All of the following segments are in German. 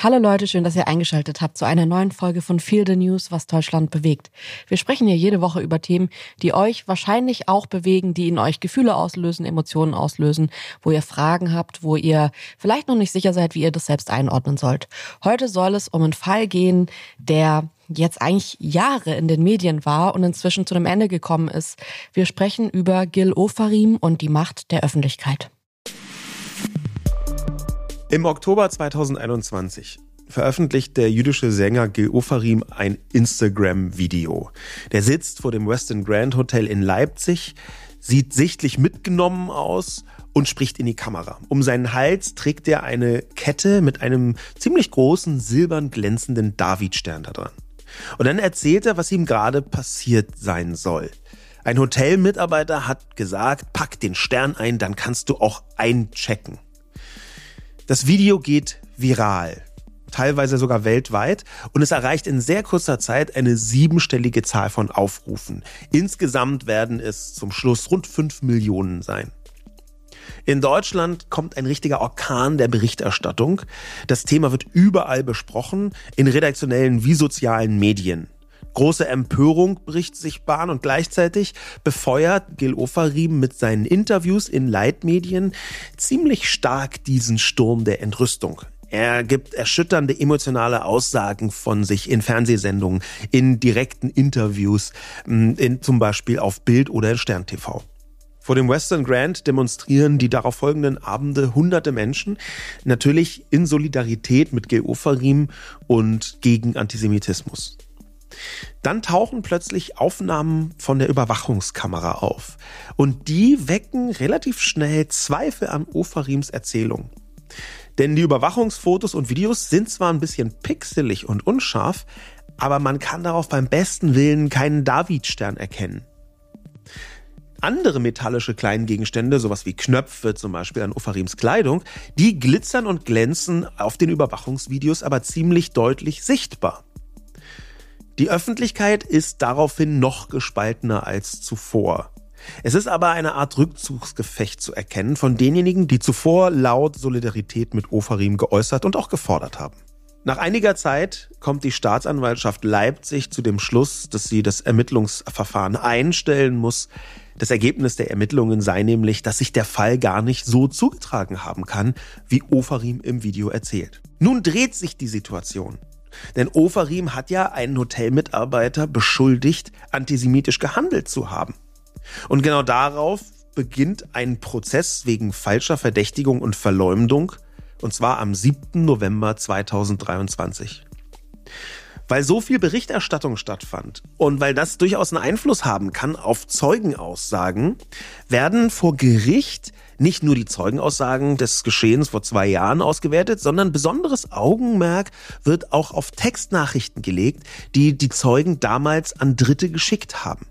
Hallo Leute, schön, dass ihr eingeschaltet habt zu einer neuen Folge von Feel the News, was Deutschland bewegt. Wir sprechen hier jede Woche über Themen, die euch wahrscheinlich auch bewegen, die in euch Gefühle auslösen, Emotionen auslösen, wo ihr Fragen habt, wo ihr vielleicht noch nicht sicher seid, wie ihr das selbst einordnen sollt. Heute soll es um einen Fall gehen, der jetzt eigentlich Jahre in den Medien war und inzwischen zu einem Ende gekommen ist. Wir sprechen über Gil Ofarim und die Macht der Öffentlichkeit. Im Oktober 2021 veröffentlicht der jüdische Sänger Gil Ofarim ein Instagram-Video. Der sitzt vor dem Westin Grand Hotel in Leipzig, sieht sichtlich mitgenommen aus und spricht in die Kamera. Um seinen Hals trägt er eine Kette mit einem ziemlich großen silbern glänzenden Davidstern da dran. Und dann erzählt er, was ihm gerade passiert sein soll. Ein Hotelmitarbeiter hat gesagt, pack den Stern ein, dann kannst du auch einchecken. Das Video geht viral, teilweise sogar weltweit, und es erreicht in sehr kurzer Zeit eine siebenstellige Zahl von Aufrufen. Insgesamt werden es zum Schluss rund fünf Millionen sein. In Deutschland kommt ein richtiger Orkan der Berichterstattung. Das Thema wird überall besprochen, in redaktionellen wie sozialen Medien. Große Empörung bricht sich Bahn und gleichzeitig befeuert Gil Ofarim mit seinen Interviews in Leitmedien ziemlich stark diesen Sturm der Entrüstung. Er gibt erschütternde emotionale Aussagen von sich in Fernsehsendungen, in direkten Interviews, in, zum Beispiel auf Bild oder in Stern TV. Vor dem Western Grand demonstrieren die darauf folgenden Abende hunderte Menschen, natürlich in Solidarität mit Gil Ofarim und gegen Antisemitismus. Dann tauchen plötzlich Aufnahmen von der Überwachungskamera auf. Und die wecken relativ schnell Zweifel an Ofarims Erzählung. Denn die Überwachungsfotos und Videos sind zwar ein bisschen pixelig und unscharf, aber man kann darauf beim besten Willen keinen Davidstern erkennen. Andere metallische Kleingegenstände, sowas wie Knöpfe zum Beispiel an Ofarims Kleidung, die glitzern und glänzen auf den Überwachungsvideos aber ziemlich deutlich sichtbar. Die Öffentlichkeit ist daraufhin noch gespaltener als zuvor. Es ist aber eine Art Rückzugsgefecht zu erkennen von denjenigen, die zuvor laut Solidarität mit Ofarim geäußert und auch gefordert haben. Nach einiger Zeit kommt die Staatsanwaltschaft Leipzig zu dem Schluss, dass sie das Ermittlungsverfahren einstellen muss. Das Ergebnis der Ermittlungen sei nämlich, dass sich der Fall gar nicht so zugetragen haben kann, wie Ofarim im Video erzählt. Nun dreht sich die Situation. Denn Ofarim hat ja einen Hotelmitarbeiter beschuldigt, antisemitisch gehandelt zu haben. Und genau darauf beginnt ein Prozess wegen falscher Verdächtigung und Verleumdung, und zwar am 7. November 2023. Weil so viel Berichterstattung stattfand und weil das durchaus einen Einfluss haben kann auf Zeugenaussagen, werden vor Gericht nicht nur die Zeugenaussagen des Geschehens vor zwei Jahren ausgewertet, sondern besonderes Augenmerk wird auch auf Textnachrichten gelegt, die die Zeugen damals an Dritte geschickt haben.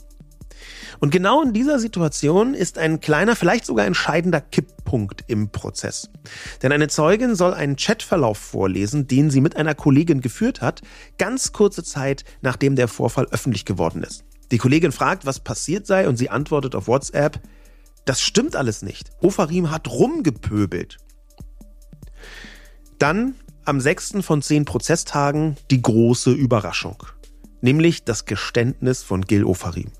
Und genau in dieser Situation ist ein kleiner, vielleicht sogar entscheidender Kipppunkt im Prozess. Denn eine Zeugin soll einen Chatverlauf vorlesen, den sie mit einer Kollegin geführt hat, ganz kurze Zeit nachdem der Vorfall öffentlich geworden ist. Die Kollegin fragt, was passiert sei und sie antwortet auf WhatsApp, das stimmt alles nicht. Ofarim hat rumgepöbelt. Dann am sechsten von zehn Prozesstagen die große Überraschung. Nämlich das Geständnis von Gil Ofarim.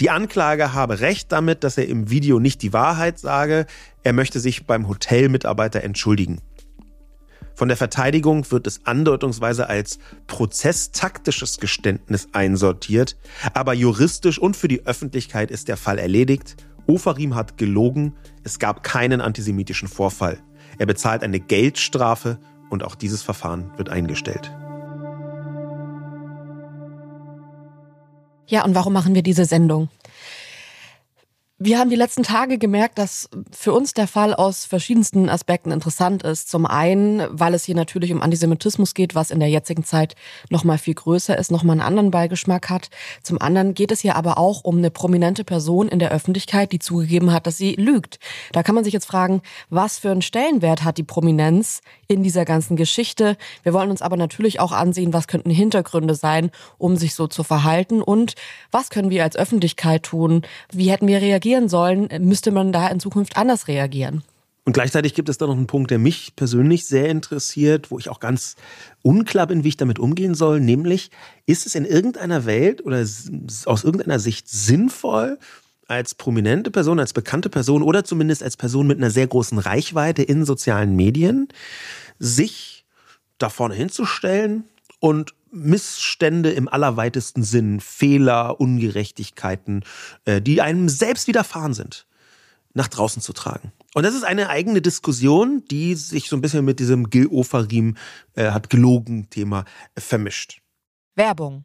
Die Anklage habe recht damit, dass er im Video nicht die Wahrheit sage. Er möchte sich beim Hotelmitarbeiter entschuldigen. Von der Verteidigung wird es andeutungsweise als prozesstaktisches Geständnis einsortiert, aber juristisch und für die Öffentlichkeit ist der Fall erledigt. Ofarim hat gelogen, es gab keinen antisemitischen Vorfall. Er bezahlt eine Geldstrafe und auch dieses Verfahren wird eingestellt. Ja, und warum machen wir diese Sendung? Wir haben die letzten Tage gemerkt, dass für uns der Fall aus verschiedensten Aspekten interessant ist. Zum einen, weil es hier natürlich um Antisemitismus geht, was in der jetzigen Zeit noch mal viel größer ist, noch mal einen anderen Beigeschmack hat. Zum anderen geht es hier aber auch um eine prominente Person in der Öffentlichkeit, die zugegeben hat, dass sie lügt. Da kann man sich jetzt fragen, was für einen Stellenwert hat die Prominenz in dieser ganzen Geschichte? Wir wollen uns aber natürlich auch ansehen, was könnten Hintergründe sein, um sich so zu verhalten und was können wir als Öffentlichkeit tun? Wie hätten wir reagiert? Reagieren sollen, müsste man da in Zukunft anders reagieren. Und gleichzeitig gibt es da noch einen Punkt, der mich persönlich sehr interessiert, wo ich auch ganz unklar bin, wie ich damit umgehen soll, nämlich ist es in irgendeiner Welt oder aus irgendeiner Sicht sinnvoll, als prominente Person, als bekannte Person oder zumindest als Person mit einer sehr großen Reichweite in sozialen Medien, sich da vorne hinzustellen und Missstände im allerweitesten Sinn, Fehler, Ungerechtigkeiten, äh, die einem selbst widerfahren sind, nach draußen zu tragen. Und das ist eine eigene Diskussion, die sich so ein bisschen mit diesem Gil Ofarim äh, hat gelogen Thema äh, vermischt. Werbung.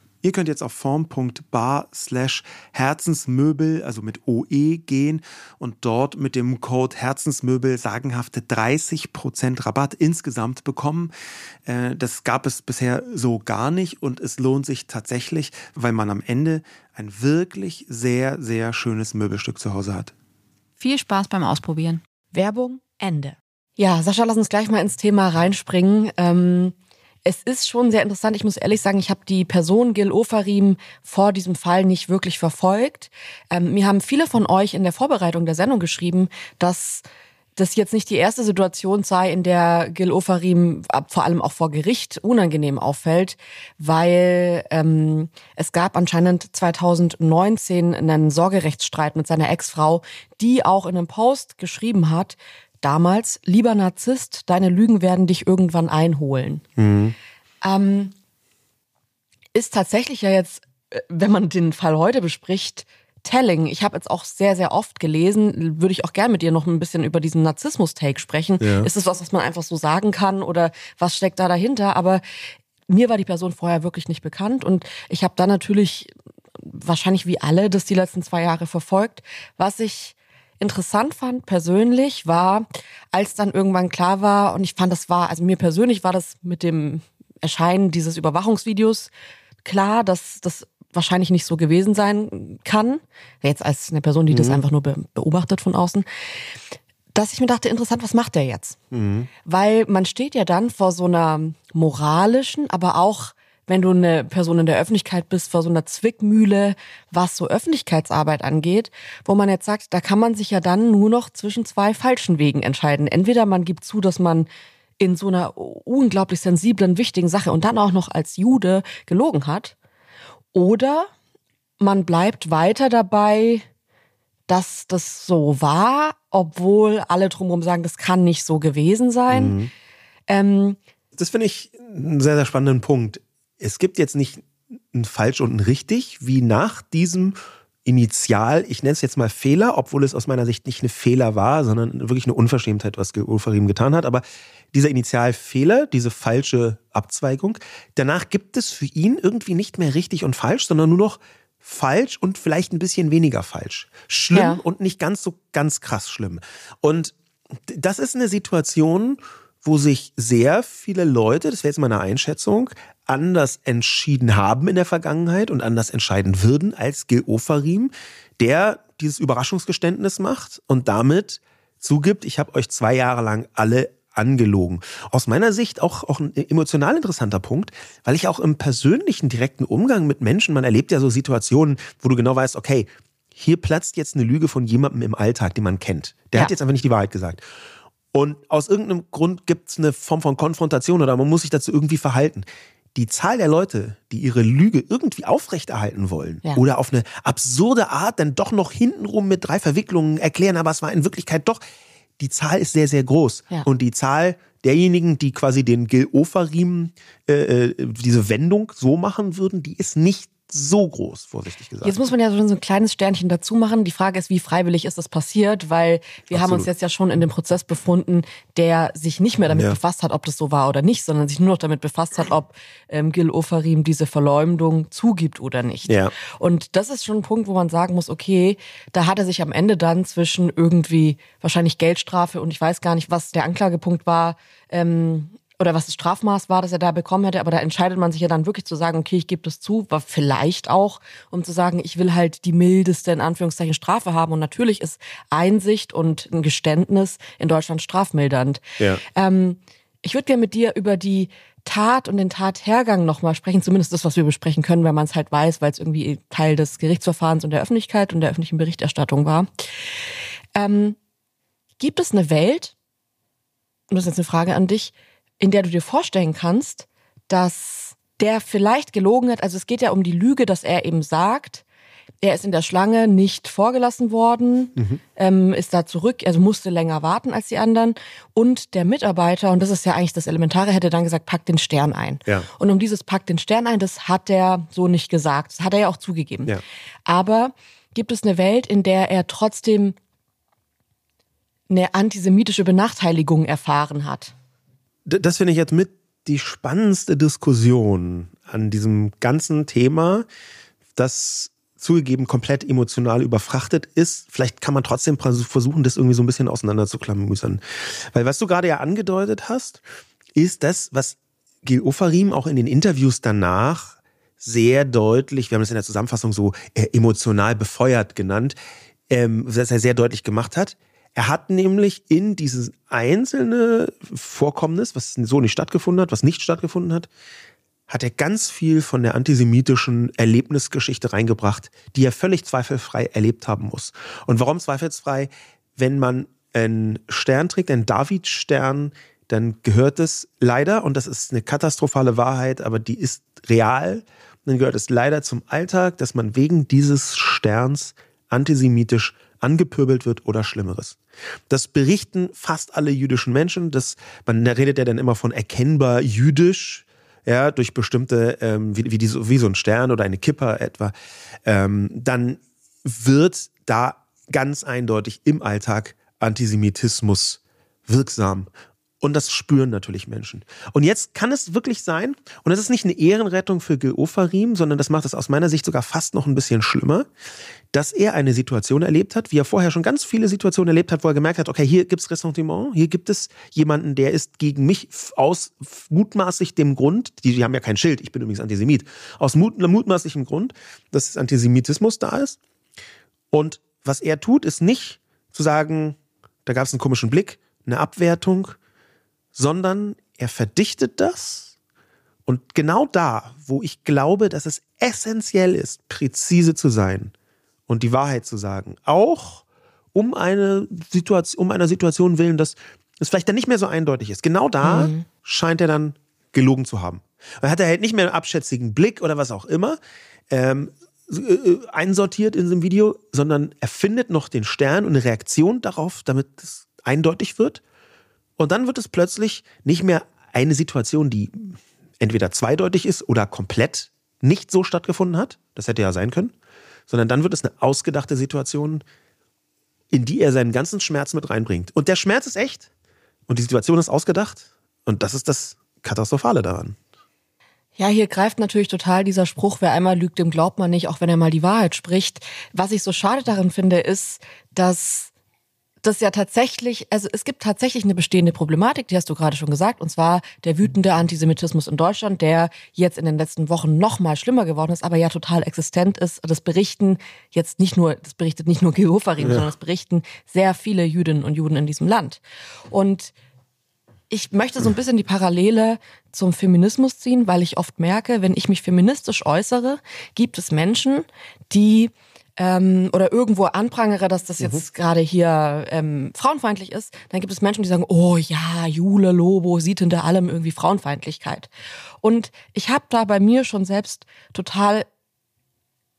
Ihr könnt jetzt auf form.bar slash Herzensmöbel, also mit OE gehen und dort mit dem Code Herzensmöbel sagenhafte 30% Rabatt insgesamt bekommen. Äh, das gab es bisher so gar nicht und es lohnt sich tatsächlich, weil man am Ende ein wirklich sehr, sehr schönes Möbelstück zu Hause hat. Viel Spaß beim Ausprobieren. Werbung Ende. Ja, Sascha, lass uns gleich mal ins Thema reinspringen. Ähm es ist schon sehr interessant. Ich muss ehrlich sagen, ich habe die Person Gil Ofarim vor diesem Fall nicht wirklich verfolgt. Ähm, mir haben viele von euch in der Vorbereitung der Sendung geschrieben, dass das jetzt nicht die erste Situation sei, in der Gil Ofarim vor allem auch vor Gericht unangenehm auffällt, weil ähm, es gab anscheinend 2019 einen Sorgerechtsstreit mit seiner Ex-Frau, die auch in einem Post geschrieben hat, damals, lieber Narzisst, deine Lügen werden dich irgendwann einholen. Mhm. Ähm, ist tatsächlich ja jetzt, äh, wenn man den Fall heute bespricht, telling. Ich habe jetzt auch sehr, sehr oft gelesen, würde ich auch gerne mit dir noch ein bisschen über diesen Narzissmus-Take sprechen. Ja. Ist es was, was man einfach so sagen kann oder was steckt da dahinter? Aber mir war die Person vorher wirklich nicht bekannt und ich habe dann natürlich wahrscheinlich wie alle das die letzten zwei Jahre verfolgt. Was ich interessant fand persönlich war, als dann irgendwann klar war, und ich fand, das war, also mir persönlich war das mit dem Erscheinen dieses Überwachungsvideos klar, dass das wahrscheinlich nicht so gewesen sein kann. Jetzt als eine Person, die mhm. das einfach nur beobachtet von außen. Dass ich mir dachte, interessant, was macht der jetzt? Mhm. Weil man steht ja dann vor so einer moralischen, aber auch wenn du eine Person in der Öffentlichkeit bist, vor so einer Zwickmühle, was so Öffentlichkeitsarbeit angeht, wo man jetzt sagt, da kann man sich ja dann nur noch zwischen zwei falschen Wegen entscheiden. Entweder man gibt zu, dass man in so einer unglaublich sensiblen, wichtigen Sache und dann auch noch als Jude gelogen hat, oder man bleibt weiter dabei, dass das so war, obwohl alle drumherum sagen, das kann nicht so gewesen sein. Mhm. Ähm, das finde ich einen sehr, sehr spannenden Punkt es gibt jetzt nicht ein falsch und ein richtig, wie nach diesem Initial, ich nenne es jetzt mal Fehler, obwohl es aus meiner Sicht nicht eine Fehler war, sondern wirklich eine Unverschämtheit, was Ulfarim getan hat. Aber dieser Initialfehler, diese falsche Abzweigung, danach gibt es für ihn irgendwie nicht mehr richtig und falsch, sondern nur noch falsch und vielleicht ein bisschen weniger falsch. Schlimm ja. und nicht ganz so ganz krass schlimm. Und das ist eine Situation, wo sich sehr viele Leute, das wäre jetzt meine Einschätzung, anders entschieden haben in der Vergangenheit und anders entscheiden würden als Gil Ofarim, der dieses Überraschungsgeständnis macht und damit zugibt, ich habe euch zwei Jahre lang alle angelogen. Aus meiner Sicht auch, auch ein emotional interessanter Punkt, weil ich auch im persönlichen, direkten Umgang mit Menschen, man erlebt ja so Situationen, wo du genau weißt, okay, hier platzt jetzt eine Lüge von jemandem im Alltag, den man kennt. Der ja. hat jetzt einfach nicht die Wahrheit gesagt. Und aus irgendeinem Grund gibt es eine Form von Konfrontation oder man muss sich dazu irgendwie verhalten. Die Zahl der Leute, die ihre Lüge irgendwie aufrechterhalten wollen ja. oder auf eine absurde Art dann doch noch hintenrum mit drei Verwicklungen erklären, aber es war in Wirklichkeit doch, die Zahl ist sehr, sehr groß. Ja. Und die Zahl derjenigen, die quasi den Gil-Ofarim, äh, äh, diese Wendung so machen würden, die ist nicht so groß, vorsichtig gesagt. Jetzt muss man ja schon so ein kleines Sternchen dazu machen. Die Frage ist, wie freiwillig ist das passiert? Weil wir Absolut. haben uns jetzt ja schon in dem Prozess befunden, der sich nicht mehr damit ja. befasst hat, ob das so war oder nicht, sondern sich nur noch damit befasst hat, ob ähm, Gil Ofarim diese Verleumdung zugibt oder nicht. Ja. Und das ist schon ein Punkt, wo man sagen muss, okay, da hat er sich am Ende dann zwischen irgendwie wahrscheinlich Geldstrafe und ich weiß gar nicht, was der Anklagepunkt war, ähm, oder was das Strafmaß war, das er da bekommen hätte, aber da entscheidet man sich ja dann wirklich zu sagen, okay, ich gebe das zu, war vielleicht auch, um zu sagen, ich will halt die mildeste, in Anführungszeichen, Strafe haben. Und natürlich ist Einsicht und ein Geständnis in Deutschland strafmildernd. Ja. Ähm, ich würde gerne mit dir über die Tat und den Tathergang nochmal sprechen, zumindest das, was wir besprechen können, wenn man es halt weiß, weil es irgendwie Teil des Gerichtsverfahrens und der Öffentlichkeit und der öffentlichen Berichterstattung war. Ähm, gibt es eine Welt, und das ist jetzt eine Frage an dich, in der du dir vorstellen kannst, dass der vielleicht gelogen hat. Also es geht ja um die Lüge, dass er eben sagt, er ist in der Schlange nicht vorgelassen worden, mhm. ähm, ist da zurück, also musste länger warten als die anderen. Und der Mitarbeiter, und das ist ja eigentlich das Elementare, hätte dann gesagt, pack den Stern ein. Ja. Und um dieses pack den Stern ein, das hat er so nicht gesagt. Das hat er ja auch zugegeben. Ja. Aber gibt es eine Welt, in der er trotzdem eine antisemitische Benachteiligung erfahren hat? Das finde ich jetzt mit die spannendste Diskussion an diesem ganzen Thema, das zugegeben komplett emotional überfrachtet ist. Vielleicht kann man trotzdem versuchen, das irgendwie so ein bisschen auseinanderzuklamüsern. Weil was du gerade ja angedeutet hast, ist das, was Gil Ofarim auch in den Interviews danach sehr deutlich, wir haben es in der Zusammenfassung so äh, emotional befeuert genannt, ähm, dass er sehr deutlich gemacht hat. Er hat nämlich in dieses einzelne Vorkommnis, was so nicht stattgefunden hat, was nicht stattgefunden hat, hat er ganz viel von der antisemitischen Erlebnisgeschichte reingebracht, die er völlig zweifelfrei erlebt haben muss. Und warum zweifelsfrei? Wenn man einen Stern trägt, einen David-Stern, dann gehört es leider, und das ist eine katastrophale Wahrheit, aber die ist real, dann gehört es leider zum Alltag, dass man wegen dieses Sterns antisemitisch angepöbelt wird oder Schlimmeres. Das berichten fast alle jüdischen Menschen. Das, man redet ja dann immer von erkennbar jüdisch, ja, durch bestimmte, ähm, wie, wie, die, wie so ein Stern oder eine Kipper etwa. Ähm, dann wird da ganz eindeutig im Alltag Antisemitismus wirksam und das spüren natürlich Menschen. Und jetzt kann es wirklich sein, und das ist nicht eine Ehrenrettung für Gil Ofarim, sondern das macht es aus meiner Sicht sogar fast noch ein bisschen schlimmer, dass er eine Situation erlebt hat, wie er vorher schon ganz viele Situationen erlebt hat, wo er gemerkt hat, okay, hier gibt es Ressentiment, hier gibt es jemanden, der ist gegen mich aus mutmaßlich dem Grund, die, die haben ja kein Schild, ich bin übrigens Antisemit, aus mut, mutmaßlichem Grund, dass Antisemitismus da ist. Und was er tut, ist nicht zu sagen, da gab es einen komischen Blick, eine Abwertung, sondern er verdichtet das. Und genau da, wo ich glaube, dass es essentiell ist, präzise zu sein und die Wahrheit zu sagen, auch um eine Situation, um einer Situation willen, dass es vielleicht dann nicht mehr so eindeutig ist. Genau da mhm. scheint er dann gelogen zu haben. Er hat er halt nicht mehr einen abschätzigen Blick oder was auch immer ähm, äh, einsortiert in diesem Video, sondern er findet noch den Stern und eine Reaktion darauf, damit es eindeutig wird. Und dann wird es plötzlich nicht mehr eine Situation, die entweder zweideutig ist oder komplett nicht so stattgefunden hat, das hätte ja sein können, sondern dann wird es eine ausgedachte Situation, in die er seinen ganzen Schmerz mit reinbringt. Und der Schmerz ist echt und die Situation ist ausgedacht und das ist das Katastrophale daran. Ja, hier greift natürlich total dieser Spruch, wer einmal lügt, dem glaubt man nicht, auch wenn er mal die Wahrheit spricht. Was ich so schade darin finde, ist, dass das ja tatsächlich, also es gibt tatsächlich eine bestehende Problematik, die hast du gerade schon gesagt, und zwar der wütende Antisemitismus in Deutschland, der jetzt in den letzten Wochen noch mal schlimmer geworden ist, aber ja total existent ist. Das berichten jetzt nicht nur, das berichtet nicht nur Geofarim, ja. sondern das berichten sehr viele Jüdinnen und Juden in diesem Land. Und ich möchte so ein bisschen die Parallele zum Feminismus ziehen, weil ich oft merke, wenn ich mich feministisch äußere, gibt es Menschen, die ähm, oder irgendwo anprangere, dass das jetzt mhm. gerade hier ähm, frauenfeindlich ist, dann gibt es Menschen, die sagen, oh ja, Jule Lobo sieht hinter allem irgendwie Frauenfeindlichkeit. Und ich habe da bei mir schon selbst total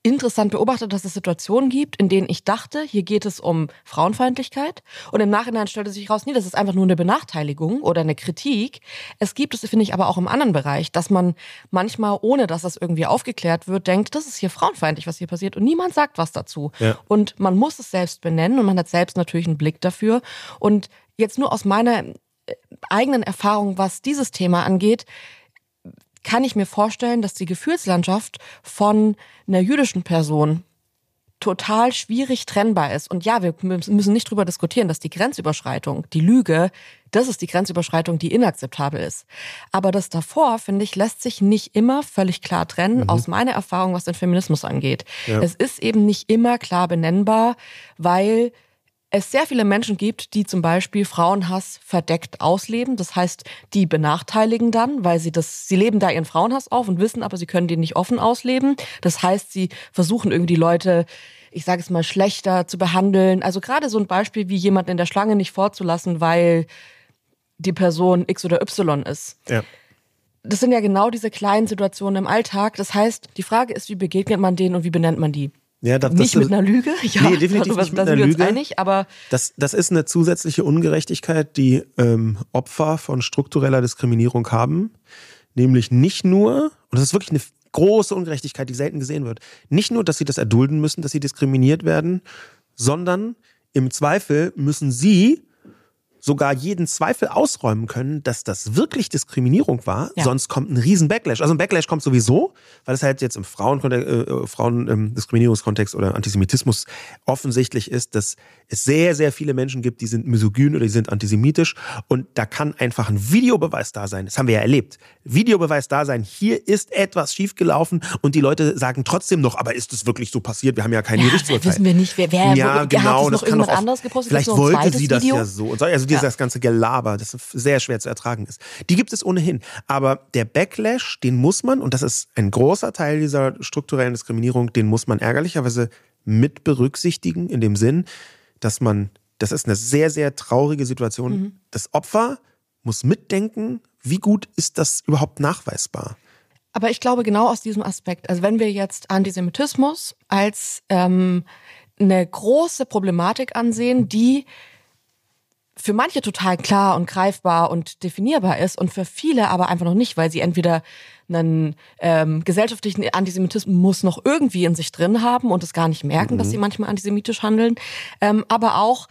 interessant beobachtet, dass es Situationen gibt, in denen ich dachte, hier geht es um Frauenfeindlichkeit. Und im Nachhinein stellte sich raus, nee, das ist einfach nur eine Benachteiligung oder eine Kritik. Es gibt es, finde ich, aber auch im anderen Bereich, dass man manchmal, ohne dass das irgendwie aufgeklärt wird, denkt, das ist hier frauenfeindlich, was hier passiert. Und niemand sagt was dazu. Ja. Und man muss es selbst benennen und man hat selbst natürlich einen Blick dafür. Und jetzt nur aus meiner äh, eigenen Erfahrung, was dieses Thema angeht, kann ich mir vorstellen, dass die Gefühlslandschaft von einer jüdischen Person total schwierig trennbar ist. Und ja, wir müssen nicht drüber diskutieren, dass die Grenzüberschreitung, die Lüge, das ist die Grenzüberschreitung, die inakzeptabel ist. Aber das davor, finde ich, lässt sich nicht immer völlig klar trennen, mhm. aus meiner Erfahrung, was den Feminismus angeht. Ja. Es ist eben nicht immer klar benennbar, weil es sehr viele Menschen gibt, die zum Beispiel Frauenhass verdeckt ausleben. Das heißt, die benachteiligen dann, weil sie das, sie leben da ihren Frauenhass auf und wissen, aber sie können den nicht offen ausleben. Das heißt, sie versuchen irgendwie Leute, ich sage es mal, schlechter zu behandeln. Also gerade so ein Beispiel wie jemand in der Schlange nicht vorzulassen, weil die Person X oder Y ist. Ja. Das sind ja genau diese kleinen Situationen im Alltag. Das heißt, die Frage ist, wie begegnet man denen und wie benennt man die? Ja, das, nicht das, mit einer Lüge? Ja, nee, definitiv darüber, nicht mit einer Lüge. Einig, aber das, das ist eine zusätzliche Ungerechtigkeit, die ähm, Opfer von struktureller Diskriminierung haben. Nämlich nicht nur, und das ist wirklich eine große Ungerechtigkeit, die selten gesehen wird, nicht nur, dass sie das erdulden müssen, dass sie diskriminiert werden, sondern im Zweifel müssen sie sogar jeden Zweifel ausräumen können, dass das wirklich Diskriminierung war, ja. sonst kommt ein riesen Backlash. Also ein Backlash kommt sowieso, weil es halt jetzt im Frauen äh, Frauendiskriminierungskontext oder Antisemitismus offensichtlich ist, dass es sehr, sehr viele Menschen gibt, die sind misogyn oder die sind antisemitisch und da kann einfach ein Videobeweis da sein. Das haben wir ja erlebt. Videobeweis da sein, hier ist etwas schiefgelaufen und die Leute sagen trotzdem noch, aber ist es wirklich so passiert? Wir haben ja kein ja, Gerichtsurteil. Wissen wir nicht, wer, wer ja, genau, hat das noch irgendwas anderes gepostet? Vielleicht wollte sie das Video? ja so. Also das ganze Gelaber, das sehr schwer zu ertragen ist. Die gibt es ohnehin. Aber der Backlash, den muss man, und das ist ein großer Teil dieser strukturellen Diskriminierung, den muss man ärgerlicherweise mit berücksichtigen, in dem Sinn, dass man, das ist eine sehr, sehr traurige Situation. Mhm. Das Opfer muss mitdenken, wie gut ist das überhaupt nachweisbar? Aber ich glaube genau aus diesem Aspekt, also wenn wir jetzt Antisemitismus als ähm, eine große Problematik ansehen, die für manche total klar und greifbar und definierbar ist und für viele aber einfach noch nicht, weil sie entweder einen ähm, gesellschaftlichen Antisemitismus noch irgendwie in sich drin haben und es gar nicht merken, mhm. dass sie manchmal antisemitisch handeln, ähm, aber auch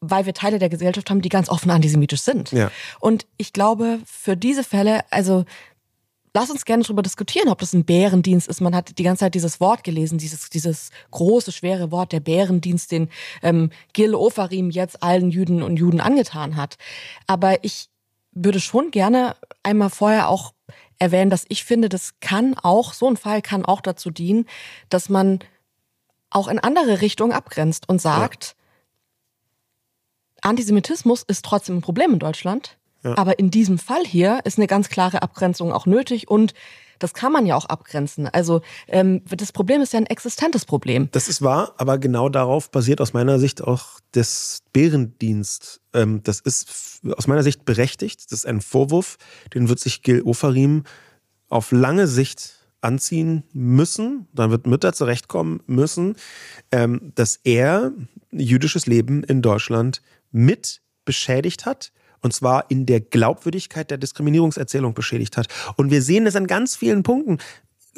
weil wir Teile der Gesellschaft haben, die ganz offen antisemitisch sind. Ja. Und ich glaube, für diese Fälle, also lass uns gerne darüber diskutieren, ob das ein Bärendienst ist. Man hat die ganze Zeit dieses Wort gelesen, dieses, dieses große, schwere Wort, der Bärendienst, den ähm, Gil Ofarim jetzt allen Jüden und Juden angetan hat. Aber ich würde schon gerne einmal vorher auch erwähnen, dass ich finde, das kann auch, so ein Fall kann auch dazu dienen, dass man auch in andere Richtungen abgrenzt und sagt, ja. Antisemitismus ist trotzdem ein Problem in Deutschland. Aber in diesem Fall hier ist eine ganz klare Abgrenzung auch nötig und das kann man ja auch abgrenzen. Also ähm, das Problem ist ja ein existentes Problem. Das ist wahr, aber genau darauf basiert aus meiner Sicht auch das Bärendienst. Ähm, das ist aus meiner Sicht berechtigt. Das ist ein Vorwurf, den wird sich Gil Ofarim auf lange Sicht anziehen müssen, dann wird Mütter zurechtkommen müssen, ähm, dass er jüdisches Leben in Deutschland mit beschädigt hat, und zwar in der Glaubwürdigkeit der Diskriminierungserzählung beschädigt hat. Und wir sehen es an ganz vielen Punkten.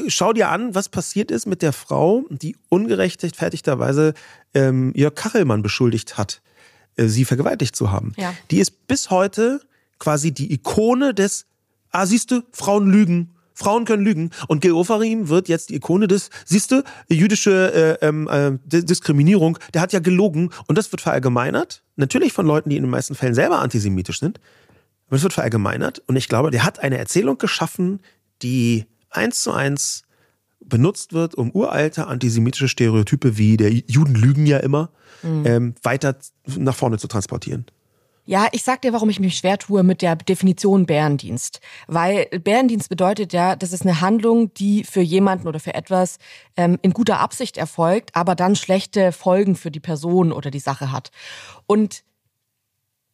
schau dir an, was passiert ist mit der Frau, die ungerechtfertigterweise ähm, Jörg Kachelmann beschuldigt hat, äh, sie vergewaltigt zu haben. Ja. Die ist bis heute quasi die Ikone des, ah, siehst du, Frauen lügen. Frauen können lügen. Und Gil Ofarim wird jetzt die Ikone des, siehst du, jüdische äh, ähm, äh, Diskriminierung, der hat ja gelogen. Und das wird verallgemeinert. Natürlich von Leuten, die in den meisten Fällen selber antisemitisch sind. Aber es wird verallgemeinert. Und ich glaube, der hat eine Erzählung geschaffen, die eins zu eins benutzt wird, um uralte antisemitische Stereotype wie der Juden lügen ja immer ähm, weiter nach vorne zu transportieren. Ja, ich sag dir, warum ich mich schwer tue mit der Definition Bärendienst. Weil Bärendienst bedeutet ja, das ist eine Handlung, die für jemanden oder für etwas ähm, in guter Absicht erfolgt, aber dann schlechte Folgen für die Person oder die Sache hat. Und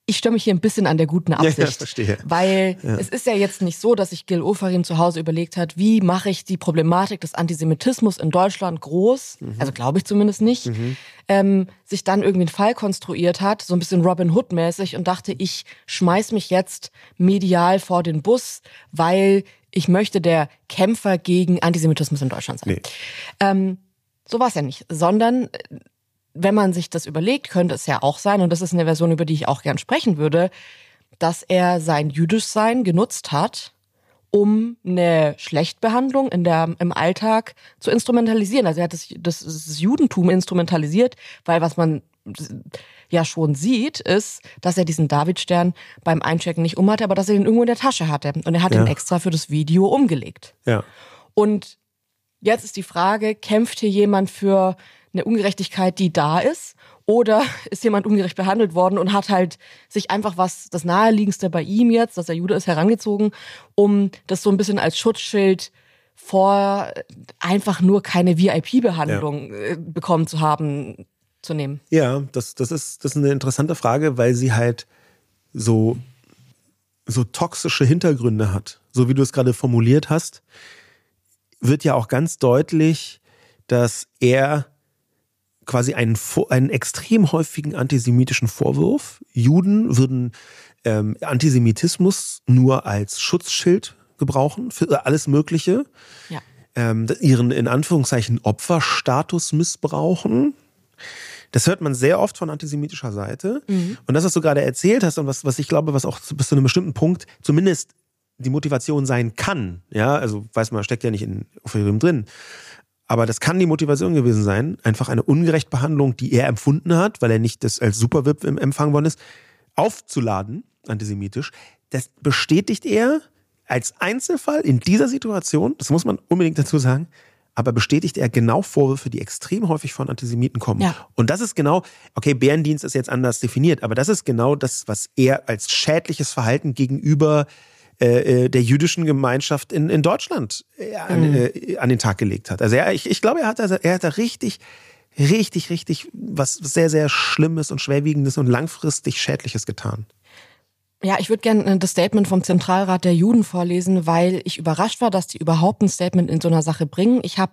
ich störe mich hier ein bisschen an der guten ja, Absicht. verstehe. Weil es ist ja jetzt nicht so, dass sich Gil Ofarim zu Hause überlegt hat, wie mache ich die Problematik des Antisemitismus in Deutschland groß, also glaube ich zumindest nicht, ähm, sich dann irgendwie einen Fall konstruiert hat, so ein bisschen Robin Hood-mäßig und dachte, ich schmeiß mich jetzt medial vor den Bus, weil ich möchte der Kämpfer gegen Antisemitismus in Deutschland sein. Nee. Ähm, so war es ja nicht, sondern äh, wenn man sich das überlegt, könnte es ja auch sein, und das ist eine Version, über die ich auch gern sprechen würde, dass er sein Jüdischsein genutzt hat, um eine Schlechtbehandlung in der, im Alltag zu instrumentalisieren. Also er hat das, das, das Judentum instrumentalisiert, weil was man ja schon sieht, ist, dass er diesen Davidstern beim Einchecken nicht umhatte, aber dass er den irgendwo in der Tasche hatte. Und er hat Ja. ihn extra für das Video umgelegt. Ja. Und jetzt ist die Frage, kämpft hier jemand für eine Ungerechtigkeit, die da ist? Oder ist jemand ungerecht behandelt worden und hat halt sich einfach was, das naheliegendste bei ihm jetzt, dass er Jude ist, herangezogen, um das so ein bisschen als Schutzschild vor einfach nur keine VIP-Behandlung äh, bekommen zu haben, zu nehmen. Ja, das, das, ist, das ist eine interessante Frage, weil sie halt so, so toxische Hintergründe hat. So wie du es gerade formuliert hast, wird ja auch ganz deutlich, dass er quasi einen, einen extrem häufigen antisemitischen Vorwurf, Juden würden ähm, Antisemitismus nur als Schutzschild gebrauchen für alles Mögliche, Ja. ähm, ihren in Anführungszeichen Opferstatus missbrauchen. Das hört man sehr oft von antisemitischer Seite. Und das, was du gerade erzählt hast und was, was ich glaube, was auch bis zu einem bestimmten Punkt zumindest die Motivation sein kann, ja, also weiß man, steckt ja nicht in Euphorim drin, aber das kann die Motivation gewesen sein, einfach eine Ungerechtbehandlung, die er empfunden hat, weil er nicht das als Superwip empfangen worden ist, aufzuladen, antisemitisch. Das bestätigt er als Einzelfall in dieser Situation, das muss man unbedingt dazu sagen, aber bestätigt er genau Vorwürfe, die extrem häufig von Antisemiten kommen. Ja. Und das ist genau, okay, Bärendienst ist jetzt anders definiert, aber das ist genau das, was er als schädliches Verhalten gegenüber äh, äh, der jüdischen Gemeinschaft in, in Deutschland äh, an, äh, an den Tag gelegt hat. Also er, ich, ich glaube, er hat, er hat da richtig, richtig, richtig was sehr, sehr Schlimmes und Schwerwiegendes und langfristig Schädliches getan. Ja, ich würde gerne das Statement vom Zentralrat der Juden vorlesen, weil ich überrascht war, dass die überhaupt ein Statement in so einer Sache bringen. Ich habe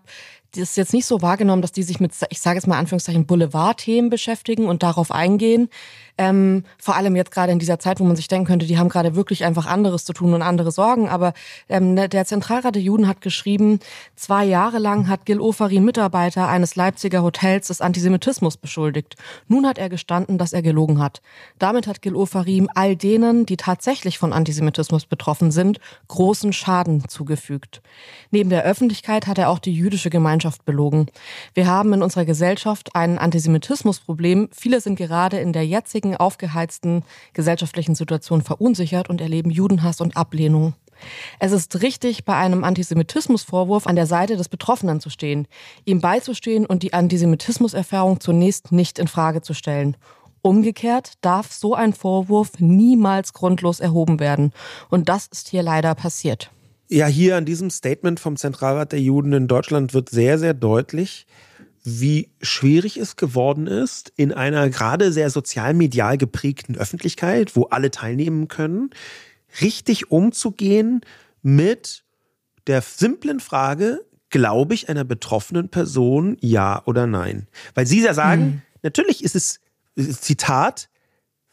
das jetzt nicht so wahrgenommen, dass die sich mit, ich sage jetzt mal Anführungszeichen, Boulevardthemen beschäftigen und darauf eingehen. Ähm, vor allem jetzt gerade in dieser Zeit, wo man sich denken könnte, die haben gerade wirklich einfach anderes zu tun und andere Sorgen. Aber ähm, der Zentralrat der Juden hat geschrieben, zwei Jahre lang hat Gil Ofarim Mitarbeiter eines Leipziger Hotels des Antisemitismus beschuldigt. Nun hat er gestanden, dass er gelogen hat. Damit hat Gil Ofarim all denen, die tatsächlich von Antisemitismus betroffen sind, großen Schaden zugefügt. Neben der Öffentlichkeit hat er auch die jüdische Gemeinschaft belogen. Wir haben in unserer Gesellschaft ein Antisemitismusproblem. Viele sind gerade in der jetzigen aufgeheizten gesellschaftlichen Situation verunsichert und erleben Judenhass und Ablehnung. Es ist richtig, bei einem Antisemitismusvorwurf an der Seite des Betroffenen zu stehen, ihm beizustehen und die Antisemitismuserfahrung zunächst nicht in Frage zu stellen. Umgekehrt darf so ein Vorwurf niemals grundlos erhoben werden. Und das ist hier leider passiert. Ja, hier an diesem Statement vom Zentralrat der Juden in Deutschland wird sehr, sehr deutlich, wie schwierig es geworden ist, in einer gerade sehr sozial-medial geprägten Öffentlichkeit, wo alle teilnehmen können, richtig umzugehen mit der simplen Frage, glaube ich einer betroffenen Person ja oder nein? Weil Sie ja sagen, natürlich ist es, Zitat,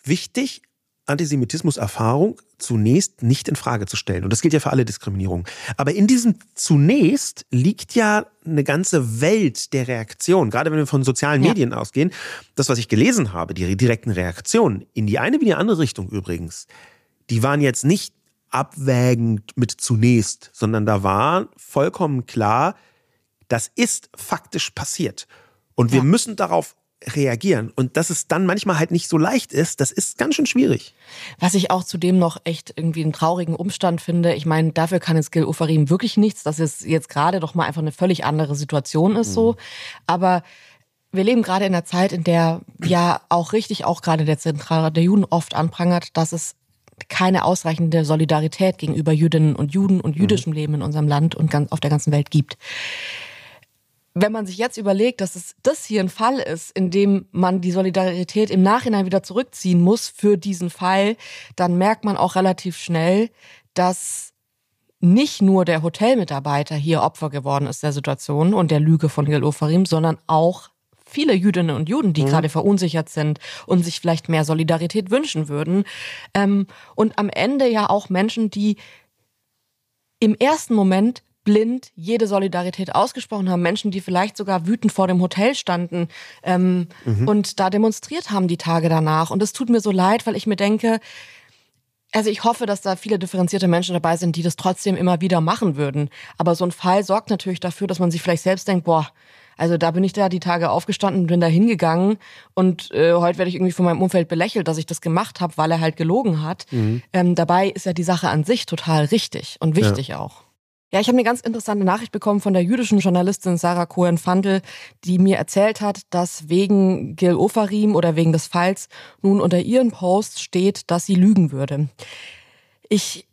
wichtig, Antisemitismus-Erfahrung zunächst nicht in Frage zu stellen. Und das gilt ja für alle Diskriminierungen. Aber in diesem zunächst liegt ja eine ganze Welt der Reaktionen. Gerade wenn wir von sozialen ja. Medien ausgehen. Das, was ich gelesen habe, die direkten Reaktionen, in die eine wie die andere Richtung übrigens, die waren jetzt nicht abwägend mit zunächst, sondern da war vollkommen klar, das ist faktisch passiert. Und wir ja. müssen darauf reagieren. Und dass es dann manchmal halt nicht so leicht ist, das ist ganz schön schwierig. Was ich auch zudem noch echt irgendwie einen traurigen Umstand finde, ich meine, dafür kann jetzt Gil Ofarim wirklich nichts, dass es jetzt gerade doch mal einfach eine völlig andere Situation ist, mhm. so. Aber wir leben gerade in einer Zeit, in der ja auch richtig, auch gerade der Zentralrat der Juden oft anprangert, dass es keine ausreichende Solidarität gegenüber Jüdinnen und Juden und jüdischem mhm. Leben in unserem Land und ganz auf der ganzen Welt gibt wenn man sich jetzt überlegt, dass es das hier ein Fall ist, in dem man die Solidarität im Nachhinein wieder zurückziehen muss für diesen Fall, dann merkt man auch relativ schnell, dass nicht nur der Hotelmitarbeiter hier Opfer geworden ist der Situation und der Lüge von Gil Ofarim, sondern auch viele Jüdinnen und Juden, die mhm. gerade verunsichert sind und sich vielleicht mehr Solidarität wünschen würden. Ähm, und am Ende ja auch Menschen, die im ersten Moment blind jede Solidarität ausgesprochen haben. Menschen, die vielleicht sogar wütend vor dem Hotel standen ähm, mhm. und da demonstriert haben die Tage danach. Und es tut mir so leid, weil ich mir denke, also ich hoffe, dass da viele differenzierte Menschen dabei sind, die das trotzdem immer wieder machen würden. Aber so ein Fall sorgt natürlich dafür, dass man sich vielleicht selbst denkt, boah, also da bin ich da die Tage aufgestanden, bin da hingegangen und äh, heute werde ich irgendwie von meinem Umfeld belächelt, dass ich das gemacht habe, weil er halt gelogen hat. Mhm. Ähm, dabei ist ja die Sache an sich total richtig und wichtig ja. auch. Ja, ich habe eine ganz interessante Nachricht bekommen von der jüdischen Journalistin Sarah Cohen-Fandel, die mir erzählt hat, dass wegen Gil Ofarim oder wegen des Falls nun unter ihren Posts steht, dass sie lügen würde. Ich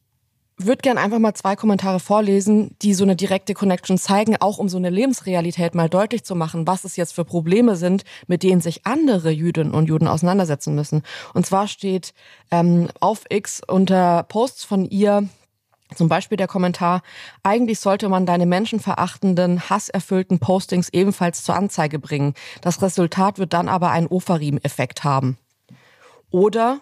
würde gern einfach mal zwei Kommentare vorlesen, die so eine direkte Connection zeigen, auch um so eine Lebensrealität mal deutlich zu machen, was es jetzt für Probleme sind, mit denen sich andere Jüdinnen und Juden auseinandersetzen müssen. Und zwar steht ähm, auf X unter Posts von ihr zum Beispiel der Kommentar, eigentlich sollte man deine menschenverachtenden, hasserfüllten Postings ebenfalls zur Anzeige bringen. Das Resultat wird dann aber einen Ofarim-Effekt haben. Oder,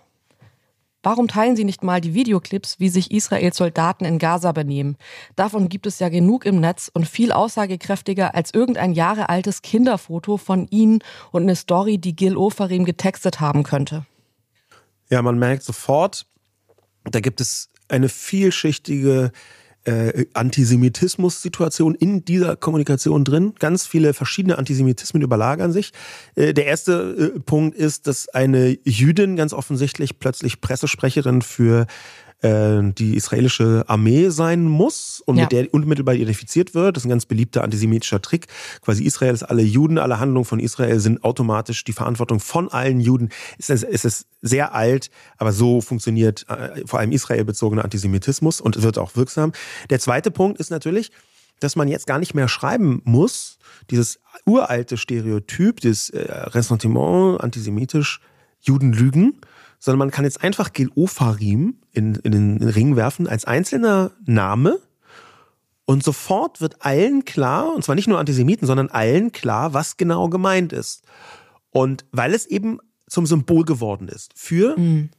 warum teilen Sie nicht mal die Videoclips, wie sich Israels Soldaten in Gaza benehmen? Davon gibt es ja genug im Netz und viel aussagekräftiger als irgendein Jahre altes Kinderfoto von Ihnen und eine Story, die Gil Ofarim getextet haben könnte. Ja, man merkt sofort, da gibt es eine vielschichtige äh, Antisemitismus-Situation in dieser Kommunikation drin. Ganz viele verschiedene Antisemitismen überlagern sich. Äh, der erste äh, Punkt ist, dass eine Jüdin ganz offensichtlich plötzlich Pressesprecherin für die israelische Armee sein muss und ja. mit der unmittelbar identifiziert wird. Das ist ein ganz beliebter antisemitischer Trick. Quasi Israel ist alle Juden, alle Handlungen von Israel sind automatisch die Verantwortung von allen Juden. Es ist, es ist sehr alt, aber so funktioniert äh, vor allem israelbezogener Antisemitismus und wird auch wirksam. Der zweite Punkt ist natürlich, dass man jetzt gar nicht mehr schreiben muss, dieses uralte Stereotyp, dieses äh, Ressentiment antisemitisch, Juden lügen, sondern man kann jetzt einfach Gil Ofarim in, in den Ring werfen als einzelner Name und sofort wird allen klar, und zwar nicht nur Antisemiten, sondern allen klar, was genau gemeint ist. Und weil es eben zum Symbol geworden ist für mhm.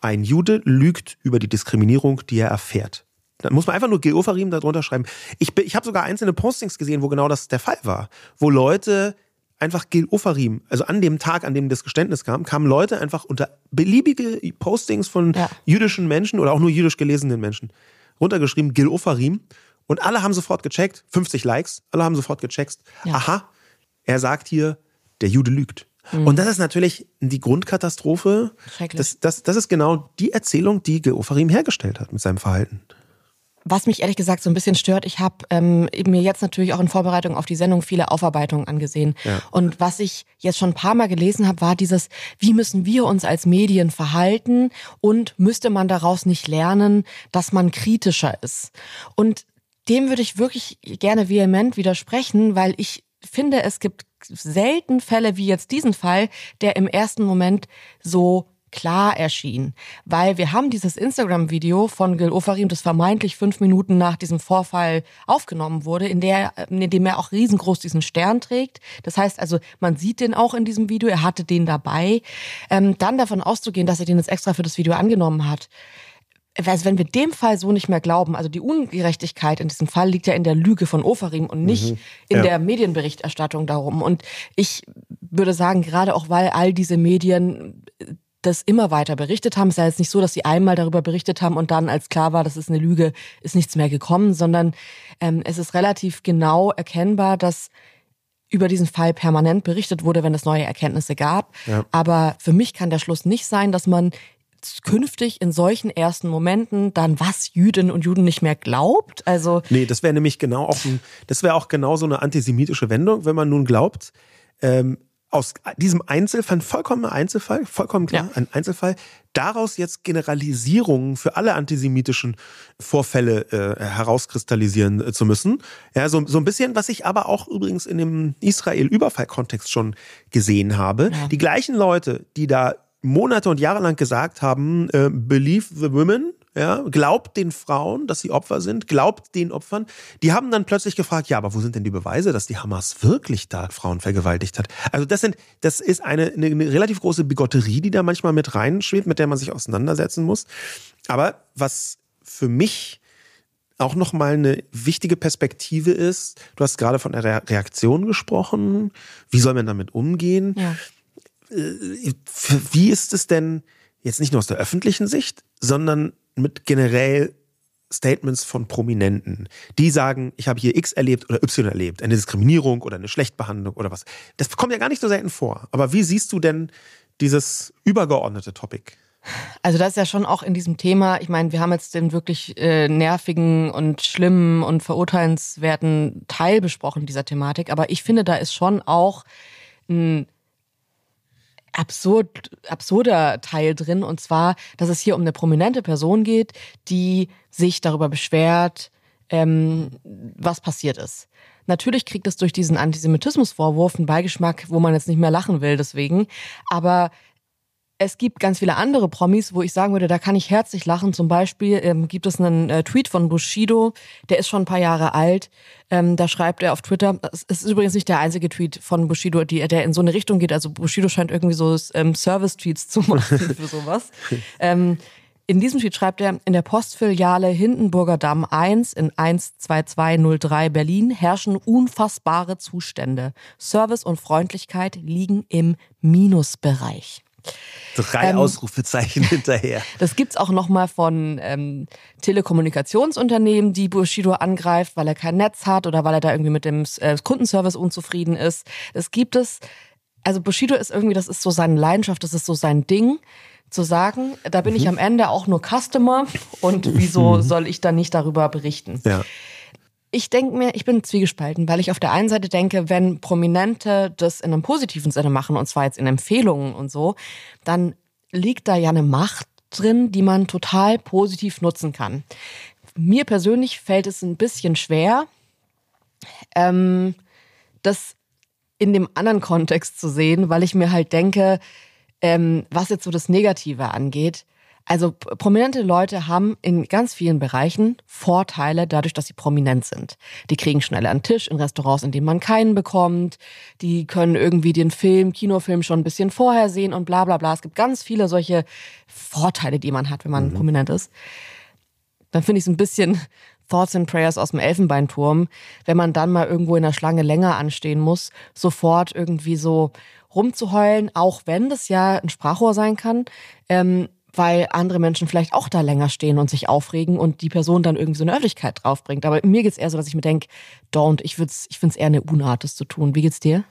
ein Jude lügt über die Diskriminierung, die er erfährt. Dann muss man einfach nur Geofarim darunter schreiben. Ich, ich habe sogar einzelne Postings gesehen, wo genau das der Fall war. Wo Leute einfach Gil Ofarim, also an dem Tag, an dem das Geständnis kam, kamen Leute einfach unter beliebige Postings von ja. jüdischen Menschen oder auch nur jüdisch gelesenen Menschen runtergeschrieben, Gil Ofarim. Und alle haben sofort gecheckt, 50 Likes, alle haben sofort gecheckt, ja. aha, er sagt hier, der Jude lügt. Mhm. Und das ist natürlich die Grundkatastrophe. Das, das, das ist genau die Erzählung, die Gil Ofarim hergestellt hat mit seinem Verhalten. Was mich ehrlich gesagt so ein bisschen stört, ich habe ähm, mir jetzt natürlich auch in Vorbereitung auf die Sendung viele Aufarbeitungen angesehen. Ja. Und was ich jetzt schon ein paar Mal gelesen habe, war dieses, wie müssen wir uns als Medien verhalten und müsste man daraus nicht lernen, dass man kritischer ist. Und dem würde ich wirklich gerne vehement widersprechen, weil ich finde, es gibt selten Fälle wie jetzt diesen Fall, der im ersten Moment so klar erschien, weil wir haben dieses Instagram-Video von Gil Ofarim, das vermeintlich fünf Minuten nach diesem Vorfall aufgenommen wurde, in, der, in dem er auch riesengroß diesen Stern trägt. Das heißt also, man sieht den auch in diesem Video, er hatte den dabei. Ähm, dann davon auszugehen, dass er den jetzt extra für das Video angenommen hat, also wenn wir dem Fall so nicht mehr glauben, also die Ungerechtigkeit in diesem Fall liegt ja in der Lüge von Ofarim und nicht mhm. in ja. der Medienberichterstattung darum. Und ich würde sagen, gerade auch weil all diese Medien das immer weiter berichtet haben. Es ist ja jetzt nicht so, dass sie einmal darüber berichtet haben und dann, als klar war, das ist eine Lüge, ist nichts mehr gekommen, sondern ähm, es ist relativ genau erkennbar, dass über diesen Fall permanent berichtet wurde, wenn es neue Erkenntnisse gab. Ja. Aber für mich kann der Schluss nicht sein, dass man künftig in solchen ersten Momenten dann was Jüdinnen und Juden nicht mehr glaubt? Also nee, das wäre nämlich genau auch ein, das wäre auch genau so eine antisemitische Wendung, wenn man nun glaubt, ähm, aus diesem Einzelfall, vollkommener Einzelfall, vollkommen klar, ja. ein Einzelfall, daraus jetzt Generalisierungen für alle antisemitischen Vorfälle äh, herauskristallisieren äh, zu müssen. Ja, so, so ein bisschen, was ich aber auch übrigens in dem Israel-Überfall-Kontext schon gesehen habe. Ja. Die gleichen Leute, die da Monate und Jahre lang gesagt haben, äh, believe the women, ja, glaubt den Frauen, dass sie Opfer sind, glaubt den Opfern. Die haben dann plötzlich gefragt, ja, aber wo sind denn die Beweise, dass die Hamas wirklich da Frauen vergewaltigt hat? Also das sind, das ist eine, eine, eine relativ große Bigotterie, die da manchmal mit reinschwebt, mit der man sich auseinandersetzen muss. Aber was für mich auch nochmal eine wichtige Perspektive ist, du hast gerade von der Reaktion gesprochen. Wie soll man damit umgehen? Ja. Äh, wie ist es denn jetzt nicht nur aus der öffentlichen Sicht, sondern mit generell Statements von Prominenten, die sagen, ich habe hier X erlebt oder Y erlebt, eine Diskriminierung oder eine Schlechtbehandlung oder was. Das kommt ja gar nicht so selten vor. Aber wie siehst du denn dieses übergeordnete Topic? Also das ist ja schon auch in diesem Thema, ich meine, wir haben jetzt den wirklich äh, nervigen und schlimmen und verurteilenswerten Teil besprochen dieser Thematik, aber ich finde, da ist schon auch ein absurd, absurder Teil drin. Und zwar, dass es hier um eine prominente Person geht, die sich darüber beschwert, ähm, was passiert ist. Natürlich kriegt es durch diesen Antisemitismusvorwurf einen Beigeschmack, wo man jetzt nicht mehr lachen will, deswegen. Aber es gibt ganz viele andere Promis, wo ich sagen würde, da kann ich herzlich lachen. Zum Beispiel ähm, gibt es einen äh, Tweet von Bushido, der ist schon ein paar Jahre alt. Ähm, da schreibt er auf Twitter, es ist übrigens nicht der einzige Tweet von Bushido, die, der in so eine Richtung geht. Also Bushido scheint irgendwie so ähm, Service-Tweets zu machen für sowas. ähm, in diesem Tweet schreibt er, in der Postfiliale Hindenburger Damm 1 in 12203 Berlin herrschen unfassbare Zustände. Service und Freundlichkeit liegen im Minusbereich. Drei ähm, Ausrufezeichen hinterher. Das gibt's auch nochmal von ähm, Telekommunikationsunternehmen, die Bushido angreift, weil er kein Netz hat oder weil er da irgendwie mit dem äh, Kundenservice unzufrieden ist. Das gibt es. Also Bushido ist irgendwie, das ist so seine Leidenschaft, das ist so sein Ding zu sagen, da bin mhm. ich am Ende auch nur Customer und wieso mhm. soll ich dann nicht darüber berichten? Ja ich denke mir, ich bin zwiegespalten, weil ich auf der einen Seite denke, wenn Prominente das in einem positiven Sinne machen, und zwar jetzt in Empfehlungen und so, dann liegt da ja eine Macht drin, die man total positiv nutzen kann. Mir persönlich fällt es ein bisschen schwer, ähm, das in dem anderen Kontext zu sehen, weil ich mir halt denke, ähm, was jetzt so das Negative angeht, also prominente Leute haben in ganz vielen Bereichen Vorteile dadurch, dass sie prominent sind. Die kriegen schneller einen Tisch in Restaurants, in denen man keinen bekommt. Die können irgendwie den Film, Kinofilm schon ein bisschen vorher sehen und bla bla bla. Es gibt ganz viele solche Vorteile, die man hat, wenn man mhm. prominent ist. Dann finde ich es ein bisschen Thoughts and Prayers aus dem Elfenbeinturm, wenn man dann mal irgendwo in der Schlange länger anstehen muss, sofort irgendwie so rumzuheulen, auch wenn das ja ein Sprachrohr sein kann. Ähm, weil andere Menschen vielleicht auch da länger stehen und sich aufregen und die Person dann irgendwie so eine Öffentlichkeit draufbringt. Aber mir geht's eher so, dass ich mir denke, don't, ich, ich finde es eher eine Unart, das zu tun. Wie geht's dir?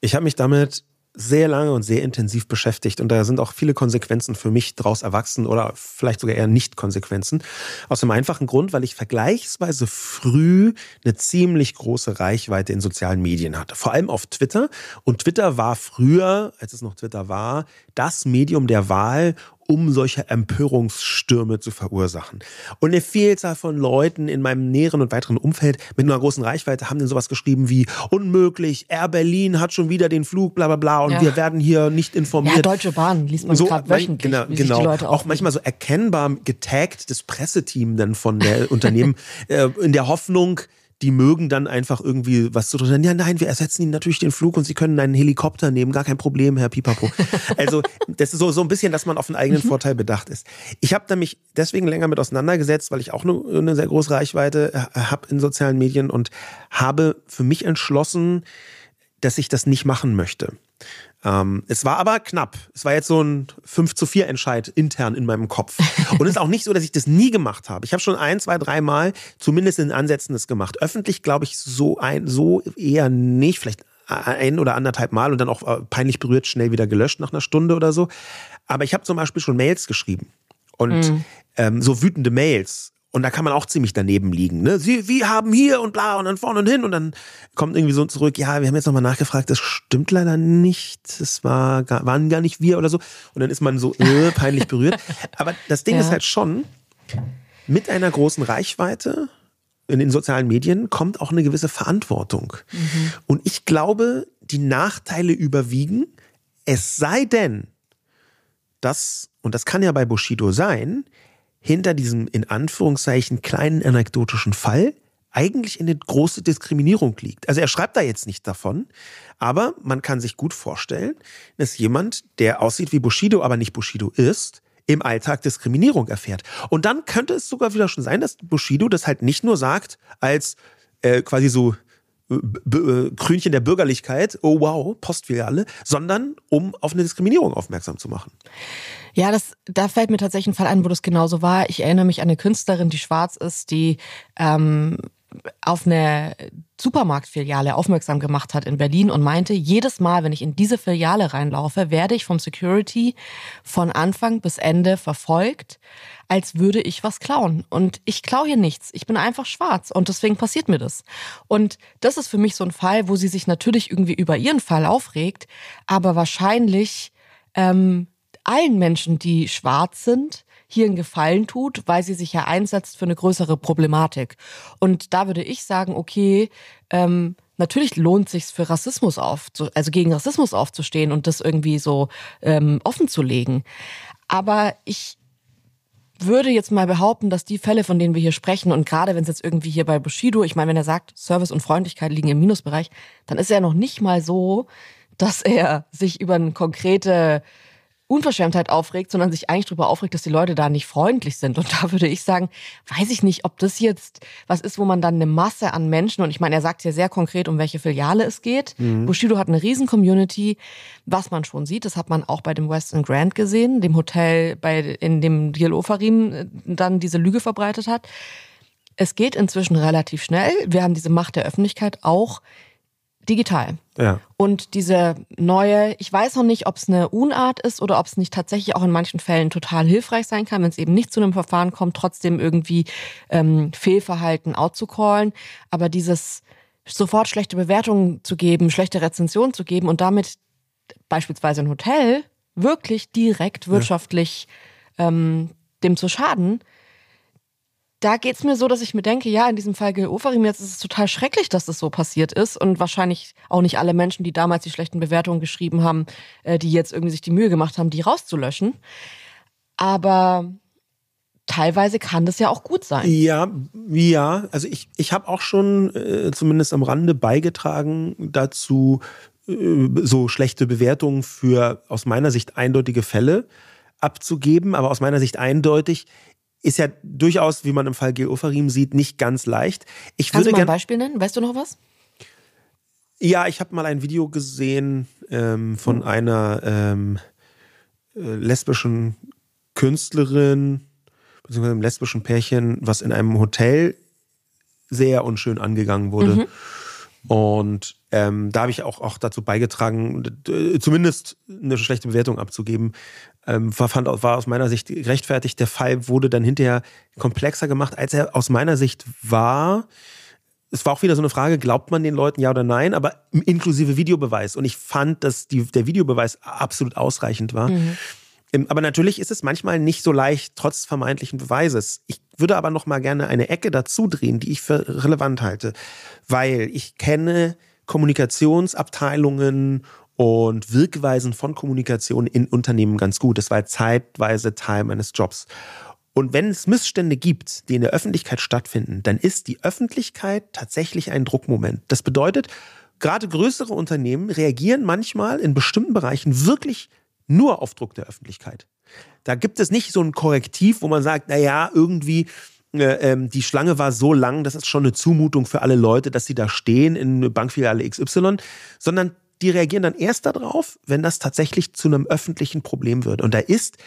Ich habe mich damit sehr lange und sehr intensiv beschäftigt und da sind auch viele Konsequenzen für mich daraus erwachsen oder vielleicht sogar eher Nicht-Konsequenzen. Aus dem einfachen Grund, weil ich vergleichsweise früh eine ziemlich große Reichweite in sozialen Medien hatte. Vor allem auf Twitter. Und Twitter war früher, als es noch Twitter war, das Medium der Wahl, um solche Empörungsstürme zu verursachen. Und eine Vielzahl von Leuten in meinem näheren und weiteren Umfeld mit einer großen Reichweite haben dann sowas geschrieben wie unmöglich, Air Berlin hat schon wieder den Flug, bla bla bla und ja. wir werden hier nicht informiert. Ja, Deutsche Bahn liest man so, gerade wöchentlich. Genau, genau. auch manchmal so erkennbar getaggt das Presseteam dann von der Unternehmen äh, in der Hoffnung, die mögen dann einfach irgendwie was zu tun. Ja, nein, wir ersetzen ihnen natürlich den Flug und sie können einen Helikopter nehmen, gar kein Problem, Herr Pipapo. Also das ist so, so ein bisschen, dass man auf den eigenen mhm. Vorteil bedacht ist. Ich habe da mich deswegen länger mit auseinandergesetzt, weil ich auch eine, eine sehr große Reichweite äh, habe in sozialen Medien und habe für mich entschlossen, dass ich das nicht machen möchte. Ähm, es war aber knapp. Es war jetzt so ein 5 zu 4 Entscheid intern in meinem Kopf. Und es ist auch nicht so, dass ich das nie gemacht habe. Ich habe schon ein, zwei, drei Mal zumindest in Ansätzen das gemacht. Öffentlich glaube ich so ein, so eher nicht. Vielleicht ein oder anderthalb Mal und dann auch äh, peinlich berührt schnell wieder gelöscht nach einer Stunde oder so. Aber ich habe zum Beispiel schon Mails geschrieben. Und mhm. ähm, so wütende Mails und da kann man auch ziemlich daneben liegen. Ne? Sie, wir haben hier und bla und dann vorne und hin und dann kommt irgendwie so zurück, ja, wir haben jetzt nochmal nachgefragt, das stimmt leider nicht, das war, waren gar nicht wir oder so. Und dann ist man so äh, peinlich berührt. Aber das Ding ja. ist halt schon, mit einer großen Reichweite in den sozialen Medien kommt auch eine gewisse Verantwortung. Mhm. Und ich glaube, die Nachteile überwiegen, es sei denn, dass, und das kann ja bei Bushido sein, hinter diesem in Anführungszeichen kleinen anekdotischen Fall eigentlich eine große Diskriminierung liegt. Also er schreibt da jetzt nicht davon, aber man kann sich gut vorstellen, dass jemand, der aussieht wie Bushido, aber nicht Bushido ist, im Alltag Diskriminierung erfährt. Und dann könnte es sogar wieder schon sein, dass Bushido das halt nicht nur sagt als äh, quasi so Krönchen der Bürgerlichkeit, oh wow, Postfiliale, sondern um auf eine Diskriminierung aufmerksam zu machen. Ja, das, da fällt mir tatsächlich ein Fall ein, wo das genauso war. Ich erinnere mich an eine Künstlerin, die schwarz ist, die ähm, auf eine Supermarktfiliale aufmerksam gemacht hat in Berlin und meinte, jedes Mal, wenn ich in diese Filiale reinlaufe, werde ich vom Security von Anfang bis Ende verfolgt, als würde ich was klauen. Und ich klaue hier nichts. Ich bin einfach schwarz und deswegen passiert mir das. Und das ist für mich so ein Fall, wo sie sich natürlich irgendwie über ihren Fall aufregt, aber wahrscheinlich ähm, allen Menschen, die schwarz sind, hier einen Gefallen tut, weil sie sich ja einsetzt für eine größere Problematik. Und da würde ich sagen, okay, ähm, natürlich lohnt sich für Rassismus auf, also gegen Rassismus aufzustehen und das irgendwie so ähm, offen zu legen. Aber ich würde jetzt mal behaupten, dass die Fälle, von denen wir hier sprechen, und gerade wenn es jetzt irgendwie hier bei Bushido, ich meine, wenn er sagt, Service und Freundlichkeit liegen im Minusbereich, dann ist er noch nicht mal so, dass er sich über eine konkrete Unverschämtheit aufregt, sondern sich eigentlich darüber aufregt, dass die Leute da nicht freundlich sind. Und da würde ich sagen, weiß ich nicht, ob das jetzt was ist, wo man dann eine Masse an Menschen, und ich meine, er sagt ja sehr konkret, um welche Filiale es geht. Mhm. Bushido hat eine riesen Community, was man schon sieht, das hat man auch bei dem Western Grand gesehen, dem Hotel, bei, in dem Diel Ofarim äh, dann diese Lüge verbreitet hat. Es geht inzwischen relativ schnell. Wir haben diese Macht der Öffentlichkeit auch digital. Ja. Und diese neue, ich weiß noch nicht, ob es eine Unart ist oder ob es nicht tatsächlich auch in manchen Fällen total hilfreich sein kann, wenn es eben nicht zu einem Verfahren kommt, trotzdem irgendwie ähm, Fehlverhalten outzucallen. Aber dieses sofort schlechte Bewertungen zu geben, schlechte Rezensionen zu geben und damit beispielsweise ein Hotel wirklich direkt wirtschaftlich ja. ähm, dem zu schaden, da geht's mir so, dass ich mir denke, ja, in diesem Fall Gil Oferim, jetzt ist es total schrecklich, dass das so passiert ist und wahrscheinlich auch nicht alle Menschen, die damals die schlechten Bewertungen geschrieben haben, äh, die jetzt irgendwie sich die Mühe gemacht haben, die rauszulöschen. Aber teilweise kann das ja auch gut sein. Ja, ja. Also ich, ich habe auch schon äh, zumindest am Rande beigetragen dazu, äh, so schlechte Bewertungen für aus meiner Sicht eindeutige Fälle abzugeben, aber aus meiner Sicht eindeutig ist ja durchaus, wie man im Fall Gil Ofarim sieht, nicht ganz leicht. Ich Kannst würde du mal ein Beispiel nennen? Weißt du noch was? Ja, ich habe mal ein Video gesehen ähm, von hm. einer ähm, äh, lesbischen Künstlerin, beziehungsweise einem lesbischen Pärchen, was in einem Hotel sehr unschön angegangen wurde. Mhm. Und ähm, da habe ich auch, auch dazu beigetragen, zumindest eine schlechte Bewertung abzugeben. Ähm, war, fand, war aus meiner Sicht gerechtfertigt. Der Fall wurde dann hinterher komplexer gemacht, als er aus meiner Sicht war. Es war auch wieder so eine Frage, glaubt man den Leuten ja oder nein, aber inklusive Videobeweis. Und ich fand, dass die, der Videobeweis absolut ausreichend war. Mhm. Aber natürlich ist es manchmal nicht so leicht, trotz vermeintlichen Beweises. Ich würde aber noch mal gerne eine Ecke dazu drehen, die ich für relevant halte, weil ich kenne Kommunikationsabteilungen und Wirkweisen von Kommunikation in Unternehmen ganz gut. Das war zeitweise Teil meines Jobs. Und wenn es Missstände gibt, die in der Öffentlichkeit stattfinden, dann ist die Öffentlichkeit tatsächlich ein Druckmoment. Das bedeutet, gerade größere Unternehmen reagieren manchmal in bestimmten Bereichen wirklich nur auf Druck der Öffentlichkeit. Da gibt es nicht so ein Korrektiv, wo man sagt, na ja, irgendwie äh, ähm, die Schlange war so lang, das ist schon eine Zumutung für alle Leute, dass sie da stehen in Bankfiliale XY, sondern die reagieren dann erst darauf, wenn das tatsächlich zu einem öffentlichen Problem wird. Und da ist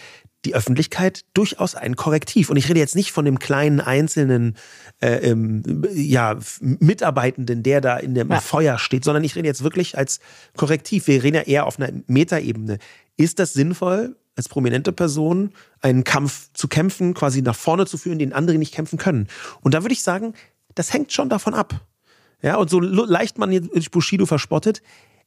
die Öffentlichkeit durchaus ein Korrektiv. Und ich rede jetzt nicht von dem kleinen einzelnen äh, ähm, ja, Mitarbeitenden, der da in dem ja. Feuer steht, sondern ich rede jetzt wirklich als Korrektiv. Wir reden ja eher auf einer Metaebene. Ist das sinnvoll, als prominente Person einen Kampf zu kämpfen, quasi nach vorne zu führen, den andere nicht kämpfen können? Und da würde ich sagen, das hängt schon davon ab. Ja, und so leicht man jetzt Bushido verspottet,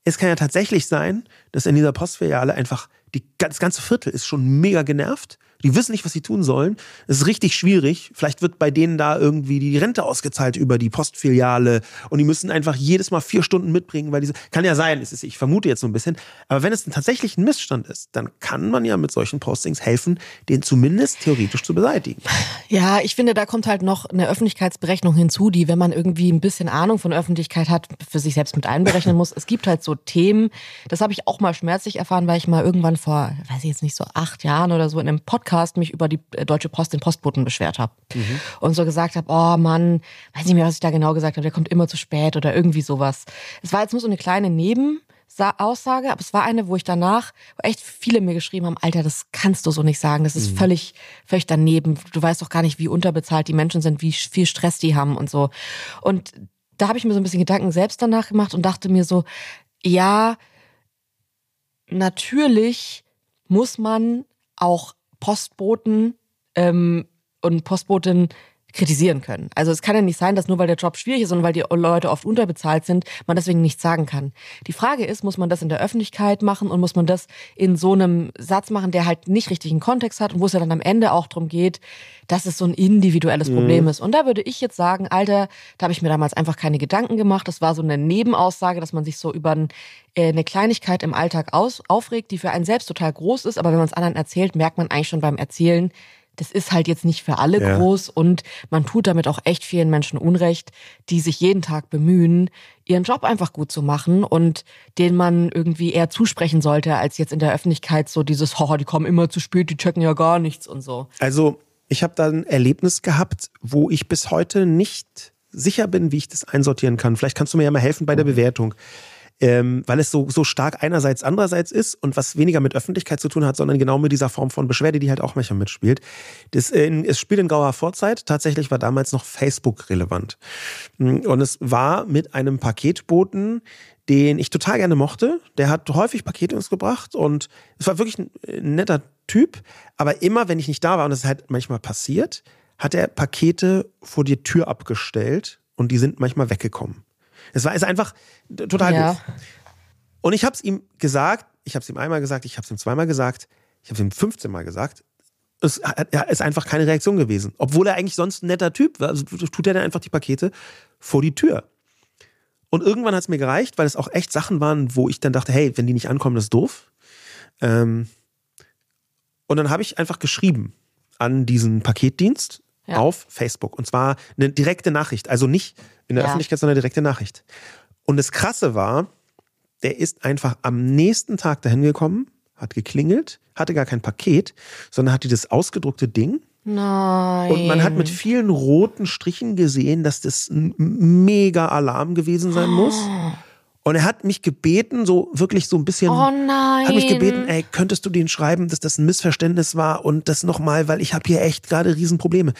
es kann ja tatsächlich sein, dass in dieser Postfiliale einfach die, das ganze Viertel ist schon mega genervt die wissen nicht, was sie tun sollen. Es ist richtig schwierig. Vielleicht wird bei denen da irgendwie die Rente ausgezahlt über die Postfiliale und die müssen einfach jedes Mal vier Stunden mitbringen, weil diese, kann ja sein, ist, ich vermute jetzt so ein bisschen. Aber wenn es tatsächlich ein Missstand ist, dann kann man ja mit solchen Postings helfen, den zumindest theoretisch zu beseitigen. Ja, ich finde, da kommt halt noch eine Öffentlichkeitsberechnung hinzu, die, wenn man irgendwie ein bisschen Ahnung von Öffentlichkeit hat, für sich selbst mit einberechnen muss. Es gibt halt so Themen, das habe ich auch mal schmerzlich erfahren, weil ich mal irgendwann vor, weiß ich jetzt nicht, so acht Jahren oder so in einem Podcast mich über die äh, Deutsche Post, den Postboten beschwert habe. Mhm. Und so gesagt habe, oh Mann, weiß nicht mehr, was ich da genau gesagt habe, der kommt immer zu spät oder irgendwie sowas. Es war jetzt nur so eine kleine Nebenaussage, aber es war eine, wo ich danach, wo echt viele mir geschrieben haben, Alter, das kannst du so nicht sagen, das ist mhm. völlig, völlig daneben. Du weißt doch gar nicht, wie unterbezahlt die Menschen sind, wie viel Stress die haben und so. Und da habe ich mir so ein bisschen Gedanken selbst danach gemacht und dachte mir so, ja, natürlich muss man auch Postboten ähm, und Postbotin kritisieren können. Also es kann ja nicht sein, dass nur weil der Job schwierig ist und weil die Leute oft unterbezahlt sind, man deswegen nichts sagen kann. Die Frage ist, muss man das in der Öffentlichkeit machen und muss man das in so einem Satz machen, der halt nicht richtig einen Kontext hat und wo es ja dann am Ende auch darum geht, dass es so ein individuelles mhm. Problem ist. Und da würde ich jetzt sagen, Alter, da habe ich mir damals einfach keine Gedanken gemacht. Das war so eine Nebenaussage, dass man sich so über ein, äh, eine Kleinigkeit im Alltag aus, aufregt, die für einen selbst total groß ist, aber wenn man es anderen erzählt, merkt man eigentlich schon beim Erzählen, das ist halt jetzt nicht für alle ja. groß und man tut damit auch echt vielen Menschen Unrecht, die sich jeden Tag bemühen, ihren Job einfach gut zu machen und denen man irgendwie eher zusprechen sollte, als jetzt in der Öffentlichkeit so dieses, haha, die kommen immer zu spät, die checken ja gar nichts und so. Also ich habe da ein Erlebnis gehabt, wo ich bis heute nicht sicher bin, wie ich das einsortieren kann. Vielleicht kannst du mir ja mal helfen bei der. Bewertung ähm, weil es so, so stark einerseits andererseits ist und was weniger mit Öffentlichkeit zu tun hat, sondern genau mit dieser Form von Beschwerde, die halt auch manchmal mitspielt. Das, äh, es spielt in grauer Vorzeit. Tatsächlich war damals noch Facebook relevant. Und es war mit einem Paketboten, den ich total gerne mochte. Der hat häufig Pakete uns gebracht und es war wirklich ein netter Typ. Aber immer, wenn ich nicht da war, und das ist halt manchmal passiert, hat er Pakete vor die Tür abgestellt und die sind manchmal weggekommen. Es war ist einfach total ja. gut. Und ich habe es ihm gesagt, ich habe es ihm einmal gesagt, ich habe es ihm zweimal gesagt, ich habe es ihm 15 Mal gesagt. Es ist einfach keine Reaktion gewesen. Obwohl er eigentlich sonst ein netter Typ war. Also tut er dann einfach die Pakete vor die Tür. Und irgendwann hat es mir gereicht, weil es auch echt Sachen waren, wo ich dann dachte, hey, wenn die nicht ankommen, das ist doof. Ähm und dann habe ich einfach geschrieben an diesen Paketdienst ja. auf Facebook. Und zwar eine direkte Nachricht. Also nicht in der ja. Öffentlichkeit, sondern direkte Nachricht. Und das Krasse war, der ist einfach am nächsten Tag dahin gekommen, hat geklingelt, hatte gar kein Paket, sondern hat dieses ausgedruckte Ding. Nein. Und man hat mit vielen roten Strichen gesehen, dass das ein mega Alarm gewesen sein muss. Und er hat mich gebeten, so wirklich so ein bisschen, oh nein. hat mich gebeten, ey, könntest du den schreiben, dass das ein Missverständnis war und das nochmal, weil ich habe hier echt gerade Riesenprobleme.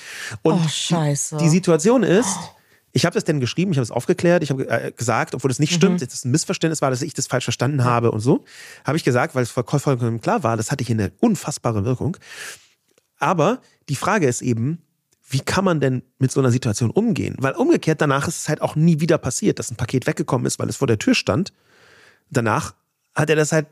Und oh, scheiße. Die, Situation ist, ich habe das denn geschrieben, ich habe es aufgeklärt, ich habe äh, gesagt, obwohl das nicht mhm. stimmt, dass es ein Missverständnis war, dass ich das falsch verstanden habe und so, habe ich gesagt, weil es vollkommen klar war, das hatte hier eine unfassbare Wirkung. Aber die Frage ist eben, wie kann man denn mit so einer Situation umgehen? Weil umgekehrt danach ist es halt auch nie wieder passiert, dass ein Paket weggekommen ist, weil es vor der Tür stand. Danach hat er das halt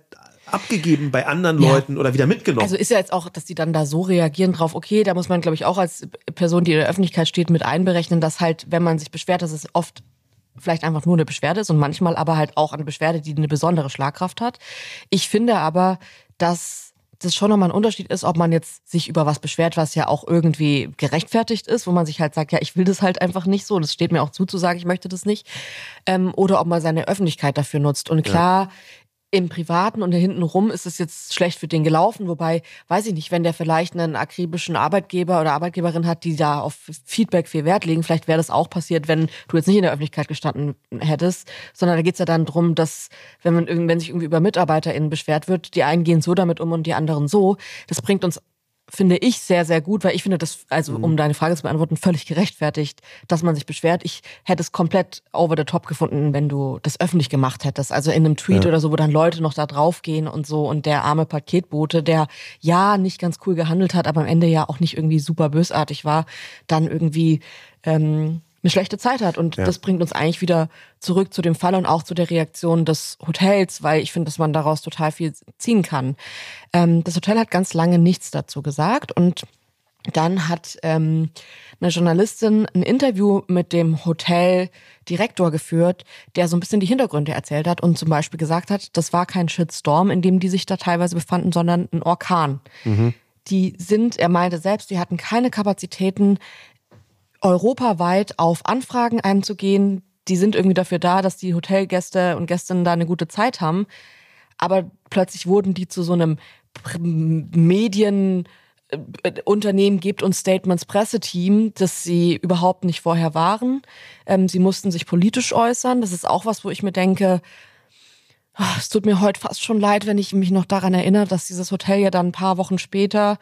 abgegeben bei anderen ja. Leuten oder wieder mitgenommen. Also ist ja jetzt auch, dass die dann da so reagieren drauf, okay, da muss man, glaube ich, auch als Person, die in der Öffentlichkeit steht, mit einberechnen, dass halt, wenn man sich beschwert, dass es oft vielleicht einfach nur eine Beschwerde ist und manchmal aber halt auch eine Beschwerde, die eine besondere Schlagkraft hat. Ich finde aber, dass das schon nochmal ein Unterschied ist, ob man jetzt sich über was beschwert, was ja auch irgendwie gerechtfertigt ist, wo man sich halt sagt, ja, ich will das halt einfach nicht so, das steht mir auch zu, zu sagen, ich möchte das nicht, ähm, oder ob man seine Öffentlichkeit dafür nutzt. Und klar, im Privaten und hinten rum ist es jetzt schlecht für den gelaufen. Wobei, weiß ich nicht, wenn der vielleicht einen akribischen Arbeitgeber oder Arbeitgeberin hat, die da auf Feedback viel Wert legen, vielleicht wäre das auch passiert, wenn du jetzt nicht in der Öffentlichkeit gestanden hättest, sondern da geht es ja dann drum, dass, wenn man wenn sich irgendwie über MitarbeiterInnen beschwert wird, die einen gehen so damit um und die anderen so. Das bringt uns finde ich sehr, sehr gut, weil ich finde das, also um mhm. deine Frage zu beantworten, völlig gerechtfertigt, dass man sich beschwert. Ich hätte es komplett over the top gefunden, wenn du das öffentlich gemacht hättest. Also in einem Tweet ja. oder so, wo dann Leute noch da draufgehen und so und der arme Paketbote, der ja nicht ganz cool gehandelt hat, aber am Ende ja auch nicht irgendwie super bösartig war, dann irgendwie ähm, eine schlechte Zeit hat. Und ja. das bringt uns eigentlich wieder zurück zu dem Fall und auch zu der Reaktion des Hotels, weil ich finde, dass man daraus total viel ziehen kann. Ähm, das Hotel hat ganz lange nichts dazu gesagt und dann hat ähm, eine Journalistin ein Interview mit dem Hoteldirektor geführt, der so ein bisschen die Hintergründe erzählt hat und zum Beispiel gesagt hat, das war kein Shitstorm, in dem die sich da teilweise befanden, sondern ein Orkan. Mhm. Die sind, er meinte selbst, die hatten keine Kapazitäten, europaweit auf Anfragen einzugehen. Die sind irgendwie dafür da, dass die Hotelgäste und Gästinnen da eine gute Zeit haben. Aber plötzlich wurden die zu so einem Medienunternehmen gibt uns Statements Presseteam, das sie überhaupt nicht vorher waren. Ähm, sie mussten sich politisch äußern. Das ist auch was, wo ich mir denke, oh, es tut mir heute fast schon leid, wenn ich mich noch daran erinnere, dass dieses Hotel ja dann ein paar Wochen später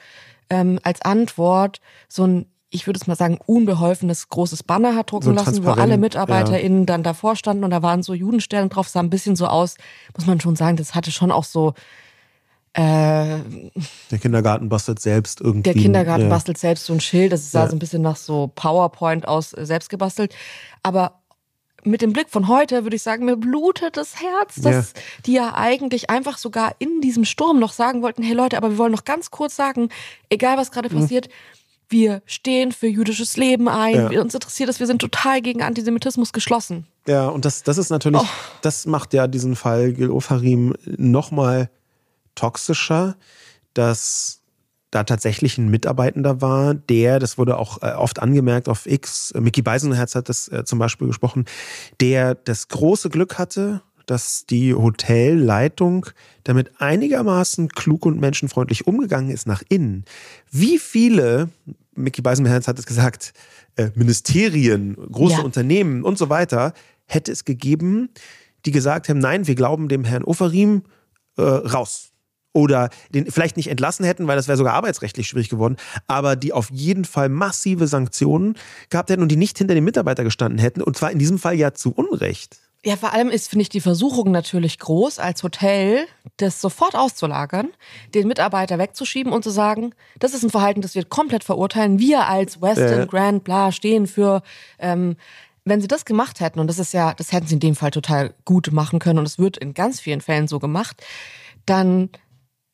ähm, als Antwort so ein ich würde es mal sagen, unbeholfenes großes Banner hat drucken so lassen, wo alle MitarbeiterInnen ja. dann davor standen und da waren so Judensterne drauf, sah ein bisschen so aus, muss man schon sagen, das hatte schon auch so äh, der Kindergarten bastelt selbst irgendwie. Der Kindergarten ja. bastelt selbst so ein Schild, das sah ja. so ein bisschen nach so PowerPoint aus, äh, selbst gebastelt. Aber mit dem Blick von heute würde ich sagen, mir blutet das Herz, dass ja. die ja eigentlich einfach sogar in diesem Sturm noch sagen wollten, hey Leute, aber wir wollen noch ganz kurz sagen, egal was gerade mhm. Wir stehen für jüdisches Leben ein, ja. uns interessiert es, wir sind total gegen Antisemitismus geschlossen. Ja, und das, das ist natürlich, oh. das macht ja diesen Fall Gil Ofarim nochmal toxischer, dass da tatsächlich ein Mitarbeitender war, der, das wurde auch äh, oft angemerkt auf X, Mickey Beisenherz hat das äh, zum Beispiel gesprochen, der das große Glück hatte, dass die Hotelleitung damit einigermaßen klug und menschenfreundlich umgegangen ist nach innen. Wie viele Mickey Beisenherz hat es gesagt, äh, Ministerien, große ja. Unternehmen und so weiter, hätte es gegeben, die gesagt haben, nein, wir glauben dem Herrn Oferim äh, raus. Oder den vielleicht nicht entlassen hätten, weil das wäre sogar arbeitsrechtlich schwierig geworden, aber die auf jeden Fall massive Sanktionen gehabt hätten und die nicht hinter dem Mitarbeiter gestanden hätten. Und zwar in diesem Fall ja zu Unrecht. Ja, vor allem ist, finde ich, die Versuchung natürlich groß, als Hotel das sofort auszulagern, den Mitarbeiter wegzuschieben und zu sagen, das ist ein Verhalten, das wir komplett verurteilen. Wir als Western, äh. Grand, bla, stehen für, ähm, wenn sie das gemacht hätten, und das ist ja, das hätten sie in dem Fall total gut machen können, und es wird in ganz vielen Fällen so gemacht, dann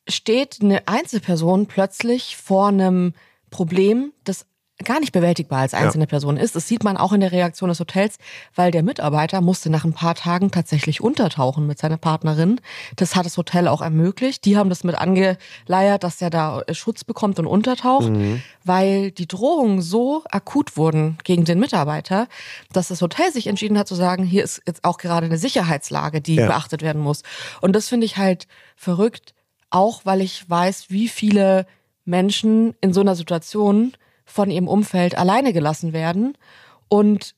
steht eine Einzelperson plötzlich vor einem Problem, das gar nicht bewältigbar als einzelne ja. Person ist. Das sieht man auch in der Reaktion des Hotels, weil der Mitarbeiter musste nach ein paar Tagen tatsächlich untertauchen mit seiner Partnerin. Das hat das Hotel auch ermöglicht. Die haben das mit angeleiert, dass er da Schutz bekommt und untertaucht, mhm. weil die Drohungen so akut wurden gegen den Mitarbeiter, dass das Hotel sich entschieden hat zu sagen, hier ist jetzt auch gerade eine Sicherheitslage, die ja. beachtet werden muss. Und das finde ich halt verrückt, auch weil ich weiß, wie viele Menschen in so einer Situation von ihrem Umfeld alleine gelassen werden. Und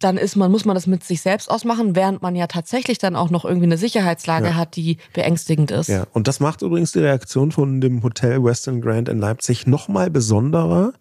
dann ist man, muss man das mit sich selbst ausmachen, während man ja tatsächlich dann auch noch irgendwie eine Sicherheitslage ja. hat, die beängstigend ist. Ja, und das macht übrigens die Reaktion von dem Hotel Western Grand in Leipzig nochmal besonderer,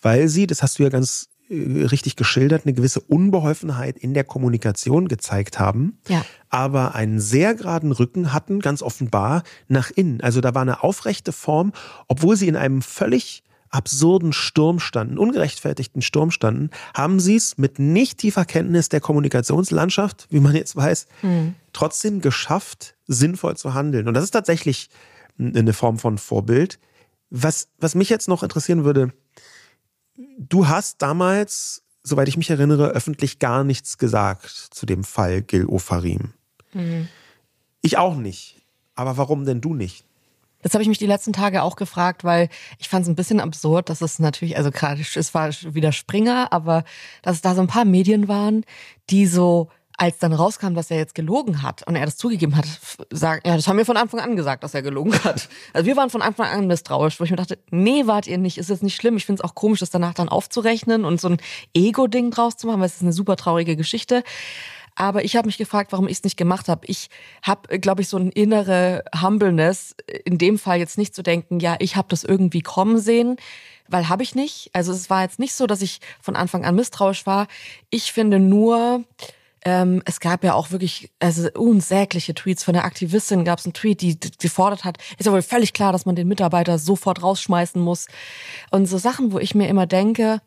weil sie, das hast du ja ganz äh, richtig geschildert, eine gewisse Unbeholfenheit in der Kommunikation gezeigt haben, ja. aber einen sehr geraden Rücken hatten, ganz offenbar, nach innen. Also da war eine aufrechte Form, obwohl sie in einem völlig absurden Sturm standen, ungerechtfertigten Sturm standen, haben sie es mit nicht tiefer Kenntnis der Kommunikationslandschaft, wie man jetzt weiß, hm. trotzdem geschafft, sinnvoll zu handeln. Und das ist tatsächlich eine Form von Vorbild. Was, was mich jetzt noch interessieren würde, du hast damals, soweit ich mich erinnere, öffentlich gar nichts gesagt zu dem Fall Gil Ofarim. Hm. Ich auch nicht. Aber warum denn du nicht? Das habe ich mich die letzten Tage auch gefragt, weil ich fand es ein bisschen absurd, dass es natürlich, also gerade, es war wieder Springer, aber dass es da so ein paar Medien waren, die so als dann rauskam, dass er jetzt gelogen hat und er das zugegeben hat, sagen, ja, das haben wir von Anfang an gesagt, dass er gelogen hat. Also wir waren von Anfang an misstrauisch, wo ich mir dachte, nee, wart ihr nicht, ist jetzt nicht schlimm. Ich finde es auch komisch, das danach dann aufzurechnen und so ein Ego-Ding draus zu machen, weil es ist eine super traurige Geschichte. Aber ich habe mich gefragt, warum ich es nicht gemacht habe. Ich habe, glaube ich, so eine innere Humbleness, in dem Fall jetzt nicht zu denken, ja, ich habe das irgendwie kommen sehen, weil habe ich nicht. Also es war jetzt nicht so, dass ich von Anfang an misstrauisch war. Ich finde nur, ähm, es gab ja auch wirklich also unsägliche Tweets von der Aktivistin. Gab es einen Tweet, die gefordert hat, ist ja wohl völlig klar, dass man den Mitarbeiter sofort rausschmeißen muss. Und so Sachen, wo ich mir immer denke,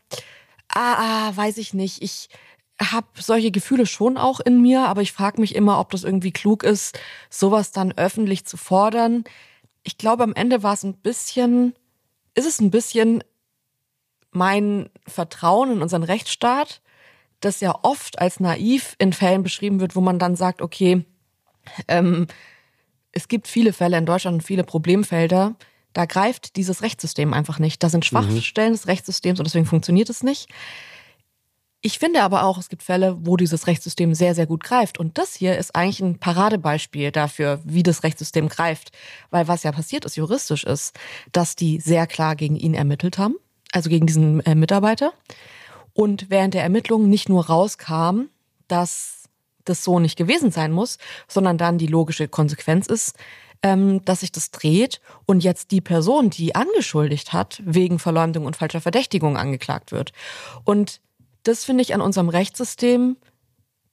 ah, ah weiß ich nicht, ich habe solche Gefühle schon auch in mir, aber ich frage mich immer, ob das irgendwie klug ist, sowas dann öffentlich zu fordern. Ich glaube, am Ende war es ein bisschen, ist es ein bisschen mein Vertrauen in unseren Rechtsstaat, das ja oft als naiv in Fällen beschrieben wird, wo man dann sagt, okay, ähm, es gibt viele Fälle in Deutschland und viele Problemfelder, da greift dieses Rechtssystem einfach nicht. Da sind Schwachstellen mhm. des Rechtssystems und deswegen funktioniert es nicht. Ich finde aber auch, es gibt Fälle, wo dieses Rechtssystem sehr, sehr gut greift. Und das hier ist eigentlich ein Paradebeispiel dafür, wie das Rechtssystem greift. Weil was ja passiert ist, juristisch ist, dass die sehr klar gegen ihn ermittelt haben, also gegen diesen äh, Mitarbeiter und während der Ermittlungen nicht nur rauskam, dass das so nicht gewesen sein muss, sondern dann die logische Konsequenz ist, ähm, dass sich das dreht und jetzt die Person, die angeschuldigt hat, wegen Verleumdung und falscher Verdächtigung angeklagt wird. Und das finde ich an unserem Rechtssystem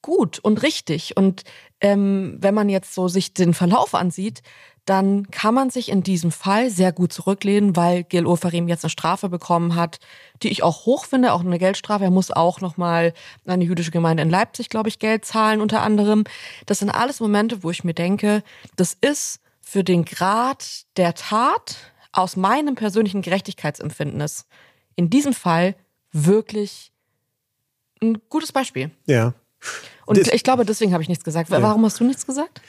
gut und richtig. Und ähm, wenn man jetzt so sich den Verlauf ansieht, dann kann man sich in diesem Fall sehr gut zurücklehnen, weil Gil Ofarim jetzt eine Strafe bekommen hat, die ich auch hoch finde, auch eine Geldstrafe. Er muss auch nochmal eine jüdische Gemeinde in Leipzig, glaube ich, Geld zahlen unter anderem. Das sind alles Momente, wo ich mir denke, das ist für den Grad der Tat aus meinem persönlichen Gerechtigkeitsempfindnis in diesem Fall wirklich ein gutes Beispiel. Ja. Und das, ich glaube, deswegen habe ich nichts gesagt. Warum hast du nichts gesagt?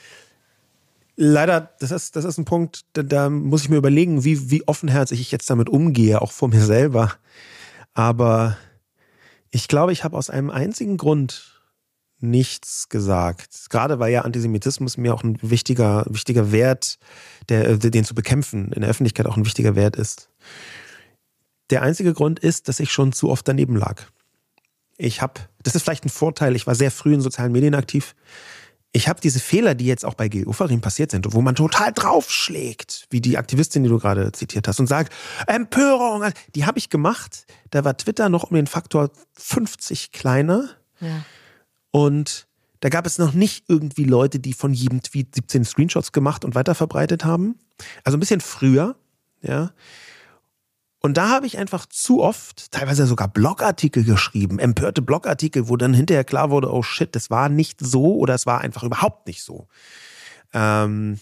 Leider, das ist, das ist ein Punkt, da, da muss ich mir überlegen, wie, wie offenherzig ich jetzt damit umgehe, auch vor mir selber. Aber ich glaube, ich habe aus einem einzigen Grund nichts gesagt. Gerade weil ja Antisemitismus mir auch ein wichtiger, wichtiger Wert, der, den zu bekämpfen, in der Öffentlichkeit auch ein wichtiger Wert ist. Der einzige Grund ist, dass ich schon zu oft daneben lag. Ich habe, das ist vielleicht ein Vorteil, ich war sehr früh in sozialen Medien aktiv ich habe diese Fehler, die jetzt auch bei Gil Ofarim passiert sind, wo man total draufschlägt, wie die Aktivistin, die du gerade zitiert hast, und sagt, Empörung, die habe ich gemacht. Da war Twitter noch um den Faktor 50 kleiner. Ja. Und da gab es noch nicht irgendwie Leute, die von jedem Tweet 17 Screenshots gemacht und weiterverbreitet haben. Also ein bisschen früher, ja. Und da habe ich einfach zu oft, teilweise sogar Blogartikel geschrieben, empörte Blogartikel, wo dann hinterher klar wurde, oh shit, das war nicht so oder es war einfach überhaupt nicht so. Ähm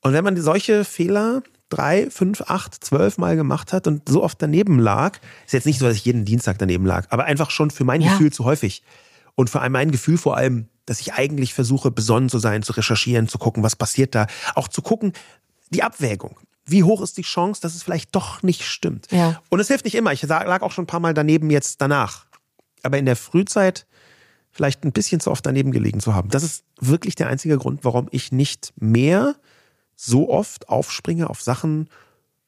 und wenn man solche Fehler drei, fünf, acht, zwölf Mal gemacht hat und so oft daneben lag, ist jetzt nicht so, dass ich jeden Dienstag daneben lag, aber einfach schon für mein ja. Gefühl zu häufig. Und vor allem mein Gefühl vor allem, dass ich eigentlich versuche, besonnen zu sein, zu recherchieren, zu gucken, was passiert da. Auch zu gucken, die Abwägung wie hoch ist die Chance, dass es vielleicht doch nicht stimmt. Ja. Und es hilft nicht immer. Ich lag auch schon ein paar Mal daneben jetzt danach. Aber in der Frühzeit vielleicht ein bisschen zu oft daneben gelegen zu haben. Das ist wirklich der einzige Grund, warum ich nicht mehr so oft aufspringe auf Sachen,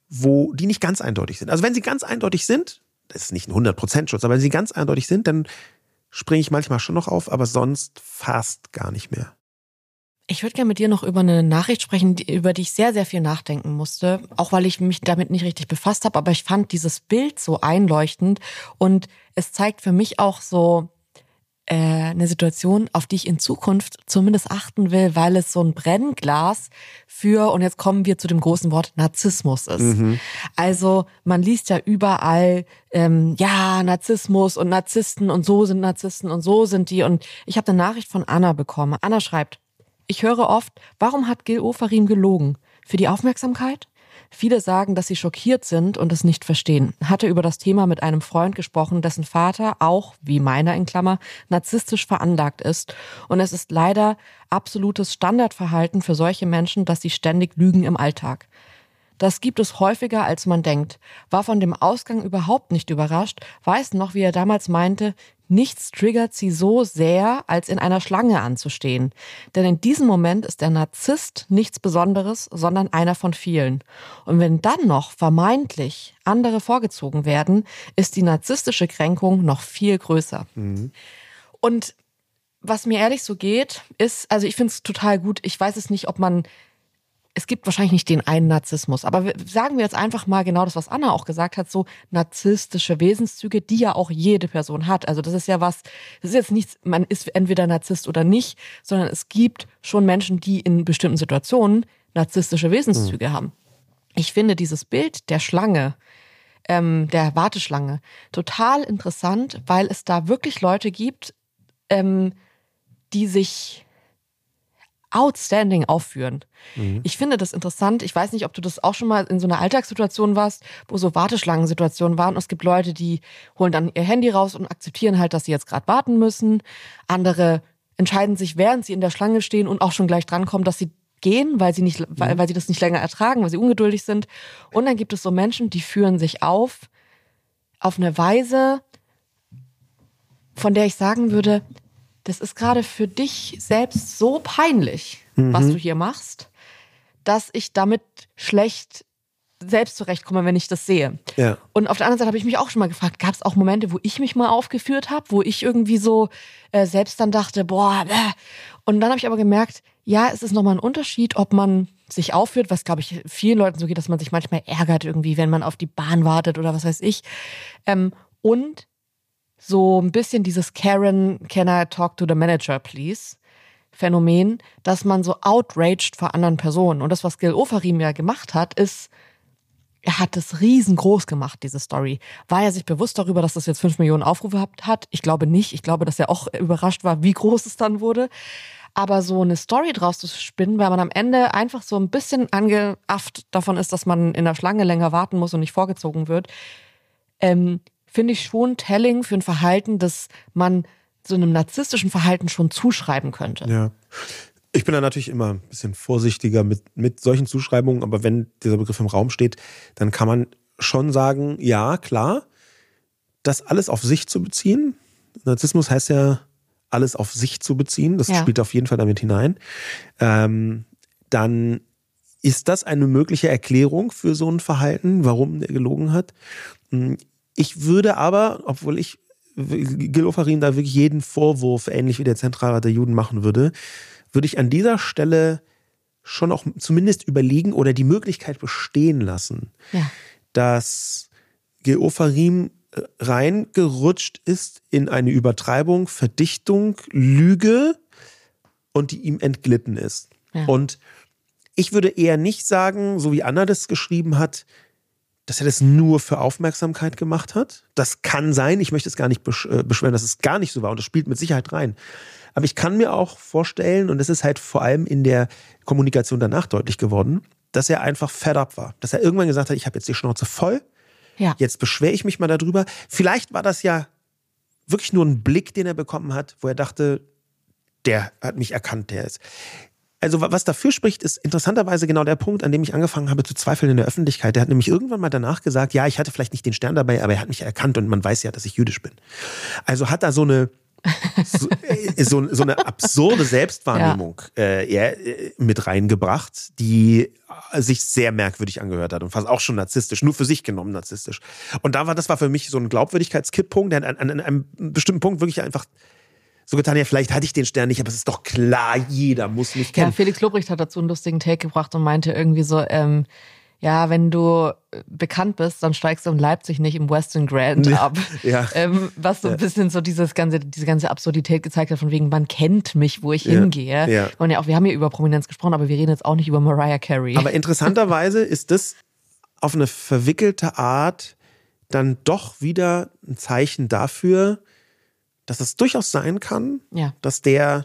wo die nicht ganz eindeutig sind. Also wenn sie ganz eindeutig sind, das ist nicht ein 100% Schutz, aber wenn sie ganz eindeutig sind, dann springe ich manchmal schon noch auf, aber sonst fast gar nicht mehr. Ich würde gerne mit dir noch über eine Nachricht sprechen, über die ich sehr, sehr viel nachdenken musste, auch weil ich mich damit nicht richtig befasst habe, aber ich fand dieses Bild so einleuchtend und es zeigt für mich auch so äh, eine Situation, auf die ich in Zukunft zumindest achten will, weil es so ein Brennglas für, und jetzt kommen wir zu dem großen Wort Narzissmus ist. Mhm. Also man liest ja überall, ähm, ja, Narzissmus und Narzissten und so sind Narzissten und so sind die. Und ich habe eine Nachricht von Anna bekommen. Anna schreibt, ich höre oft, warum hat Gil Ofarim gelogen? Für die Aufmerksamkeit? Viele sagen, dass sie schockiert sind und es nicht verstehen. Hatte über das Thema mit einem Freund gesprochen, dessen Vater auch, wie meiner in Klammer, narzisstisch veranlagt ist. Und es ist leider absolutes Standardverhalten für solche Menschen, dass sie ständig lügen im Alltag. Das gibt es häufiger, als man denkt. War von dem Ausgang überhaupt nicht überrascht, weiß noch, wie er damals meinte, nichts triggert sie so sehr, als in einer Schlange anzustehen. Denn in diesem Moment ist der Narzisst nichts Besonderes, sondern einer von vielen. Und wenn dann noch vermeintlich andere vorgezogen werden, ist die narzisstische Kränkung noch viel größer. Mhm. Und was mir ehrlich so geht, ist, also ich finde es total gut. Ich weiß es nicht, ob man es gibt wahrscheinlich nicht den einen Narzissmus, aber sagen wir jetzt einfach mal genau das, was Anna auch gesagt hat, so narzisstische Wesenszüge, die ja auch jede Person hat. Also das ist ja was, das ist jetzt nichts, man ist entweder Narzisst oder nicht, sondern es gibt schon Menschen, die in bestimmten Situationen narzisstische Wesenszüge mhm. haben. Ich finde dieses Bild der Schlange, ähm, der Warteschlange, total interessant, weil es da wirklich Leute gibt, ähm, die sich outstanding aufführen. Mhm. Ich finde das interessant. Ich weiß nicht, ob du das auch schon mal in so einer Alltagssituation warst, wo so Warteschlangensituationen waren. Und es gibt Leute, die holen dann ihr Handy raus und akzeptieren halt, dass sie jetzt gerade warten müssen. Andere entscheiden sich, während sie in der Schlange stehen und auch schon gleich drankommen, dass sie gehen, weil sie nicht, weil, mhm. weil sie das nicht länger ertragen, weil sie ungeduldig sind. Und dann gibt es so Menschen, die führen sich auf auf eine Weise, von der ich sagen würde, das ist gerade für dich selbst so peinlich, mhm. was du hier machst, dass ich damit schlecht selbst zurechtkomme, wenn ich das sehe. Ja. Und auf der anderen Seite habe ich mich auch schon mal gefragt, gab es auch Momente, wo ich mich mal aufgeführt habe, wo ich irgendwie so äh, selbst dann dachte, boah, bäh. und dann habe ich aber gemerkt, ja, es ist nochmal ein Unterschied, ob man sich aufführt, was glaube ich vielen Leuten so geht, dass man sich manchmal ärgert irgendwie, wenn man auf die Bahn wartet oder was weiß ich. Ähm, und so ein bisschen dieses Karen, can I talk to the manager, please? Phänomen, dass man so outraged vor anderen Personen. Und das, was Gil Ofarim ja gemacht hat, ist, er hat es riesengroß gemacht, diese Story. War er sich bewusst darüber, dass das jetzt fünf Millionen Aufrufe hat? Ich glaube nicht. Ich glaube, dass er auch überrascht war, wie groß es dann wurde. Aber so eine Story draus zu spinnen, weil man am Ende einfach so ein bisschen angeafft davon ist, dass man in der Schlange länger warten muss und nicht vorgezogen wird, ähm, finde ich schon telling für ein Verhalten, das man so einem narzisstischen Verhalten schon zuschreiben könnte. Ja. Ich bin da natürlich immer ein bisschen vorsichtiger mit, mit solchen Zuschreibungen, aber wenn dieser Begriff im Raum steht, dann kann man schon sagen, ja, klar, das alles auf sich zu beziehen. Narzissmus heißt ja, alles auf sich zu beziehen. Das ja. spielt auf jeden Fall damit hinein. Ähm, dann ist das eine mögliche Erklärung für so ein Verhalten, warum der gelogen hat. Ich würde aber, obwohl ich Gil Ofarim da wirklich jeden Vorwurf, ähnlich wie der Zentralrat der Juden machen würde, würde ich an dieser Stelle schon auch zumindest überlegen oder die Möglichkeit bestehen lassen, ja. dass Gil Ofarim reingerutscht ist in eine Übertreibung, Verdichtung, Lüge und die ihm entglitten ist. Ja. Und ich würde eher nicht sagen, so wie Anna das geschrieben hat, dass er das nur für Aufmerksamkeit gemacht hat. Das kann sein. Ich möchte es gar nicht äh, beschweren, dass es gar nicht so war. Und das spielt mit Sicherheit rein. Aber ich kann mir auch vorstellen, und das ist halt vor allem in der Kommunikation danach deutlich geworden, dass er einfach fed up war. Dass er irgendwann gesagt hat, ich habe jetzt die Schnauze voll. Ja. Jetzt beschwere ich mich mal darüber. Vielleicht war das ja wirklich nur ein Blick, den er bekommen hat, wo er dachte, der hat mich erkannt, der ist. Also was dafür spricht, ist interessanterweise genau der Punkt, an dem ich angefangen habe zu zweifeln in der Öffentlichkeit. Der hat nämlich irgendwann mal danach gesagt, ja, ich hatte vielleicht nicht den Stern dabei, aber er hat mich erkannt und man weiß ja, dass ich jüdisch bin. Also hat da so eine so, äh, so, so eine absurde Selbstwahrnehmung ja. äh, äh, mit reingebracht, die sich sehr merkwürdig angehört hat und fast auch schon narzisstisch, nur für sich genommen narzisstisch. Und da war das war für mich so ein Glaubwürdigkeitskipppunkt, der an, an, an einem bestimmten Punkt wirklich einfach so getan, ja, vielleicht hatte ich den Stern nicht, aber es ist doch klar, jeder muss mich kennen. Ja, Felix Lobrecht hat dazu einen lustigen Take gebracht und meinte irgendwie so, ähm, ja, wenn du bekannt bist, dann steigst du in Leipzig nicht im Western Grand ab. Ja. Ähm, was so ein bisschen so dieses ganze, diese ganze Absurdität gezeigt hat, von wegen, man kennt mich, wo ich ja. hingehe. Ja. Und ja auch, wir haben ja über Prominenz gesprochen, aber wir reden jetzt auch nicht über Mariah Carey. Aber interessanterweise ist das auf eine verwickelte Art dann doch wieder ein Zeichen dafür, dass es durchaus sein kann, ja. dass der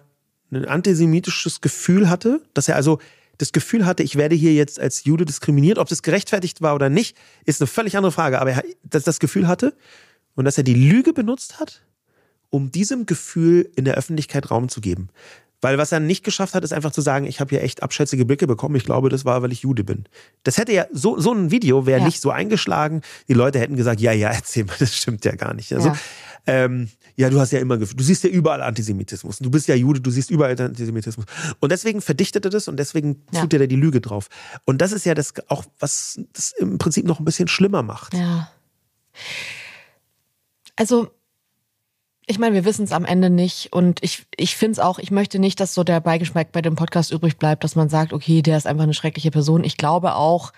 ein antisemitisches Gefühl hatte, dass er also das Gefühl hatte, ich werde hier jetzt als Jude diskriminiert. Ob das gerechtfertigt war oder nicht, ist eine völlig andere Frage. Aber er, dass das Gefühl hatte und dass er die Lüge benutzt hat, um diesem Gefühl in der Öffentlichkeit Raum zu geben. Weil was er nicht geschafft hat, ist einfach zu sagen, ich habe hier echt abschätzige Blicke bekommen. Ich glaube, das war, weil ich Jude bin. Das hätte ja, so, so ein Video wäre ja. nicht so eingeschlagen. Die Leute hätten gesagt, ja, ja, erzähl mal, das stimmt ja gar nicht. Also, ja. Ähm, ja, du hast ja immer, du siehst ja überall Antisemitismus. Du bist ja Jude, du siehst überall Antisemitismus. Und deswegen verdichtet er das und deswegen ja. tut er da die Lüge drauf. Und das ist ja das auch, was das im Prinzip noch ein bisschen schlimmer macht. Ja. Also, ich meine, wir wissen es am Ende nicht und ich, ich finde es auch, ich möchte nicht, dass so der Beigeschmack bei dem Podcast übrig bleibt, dass man sagt, okay, der ist einfach eine schreckliche Person. Ich glaube auch,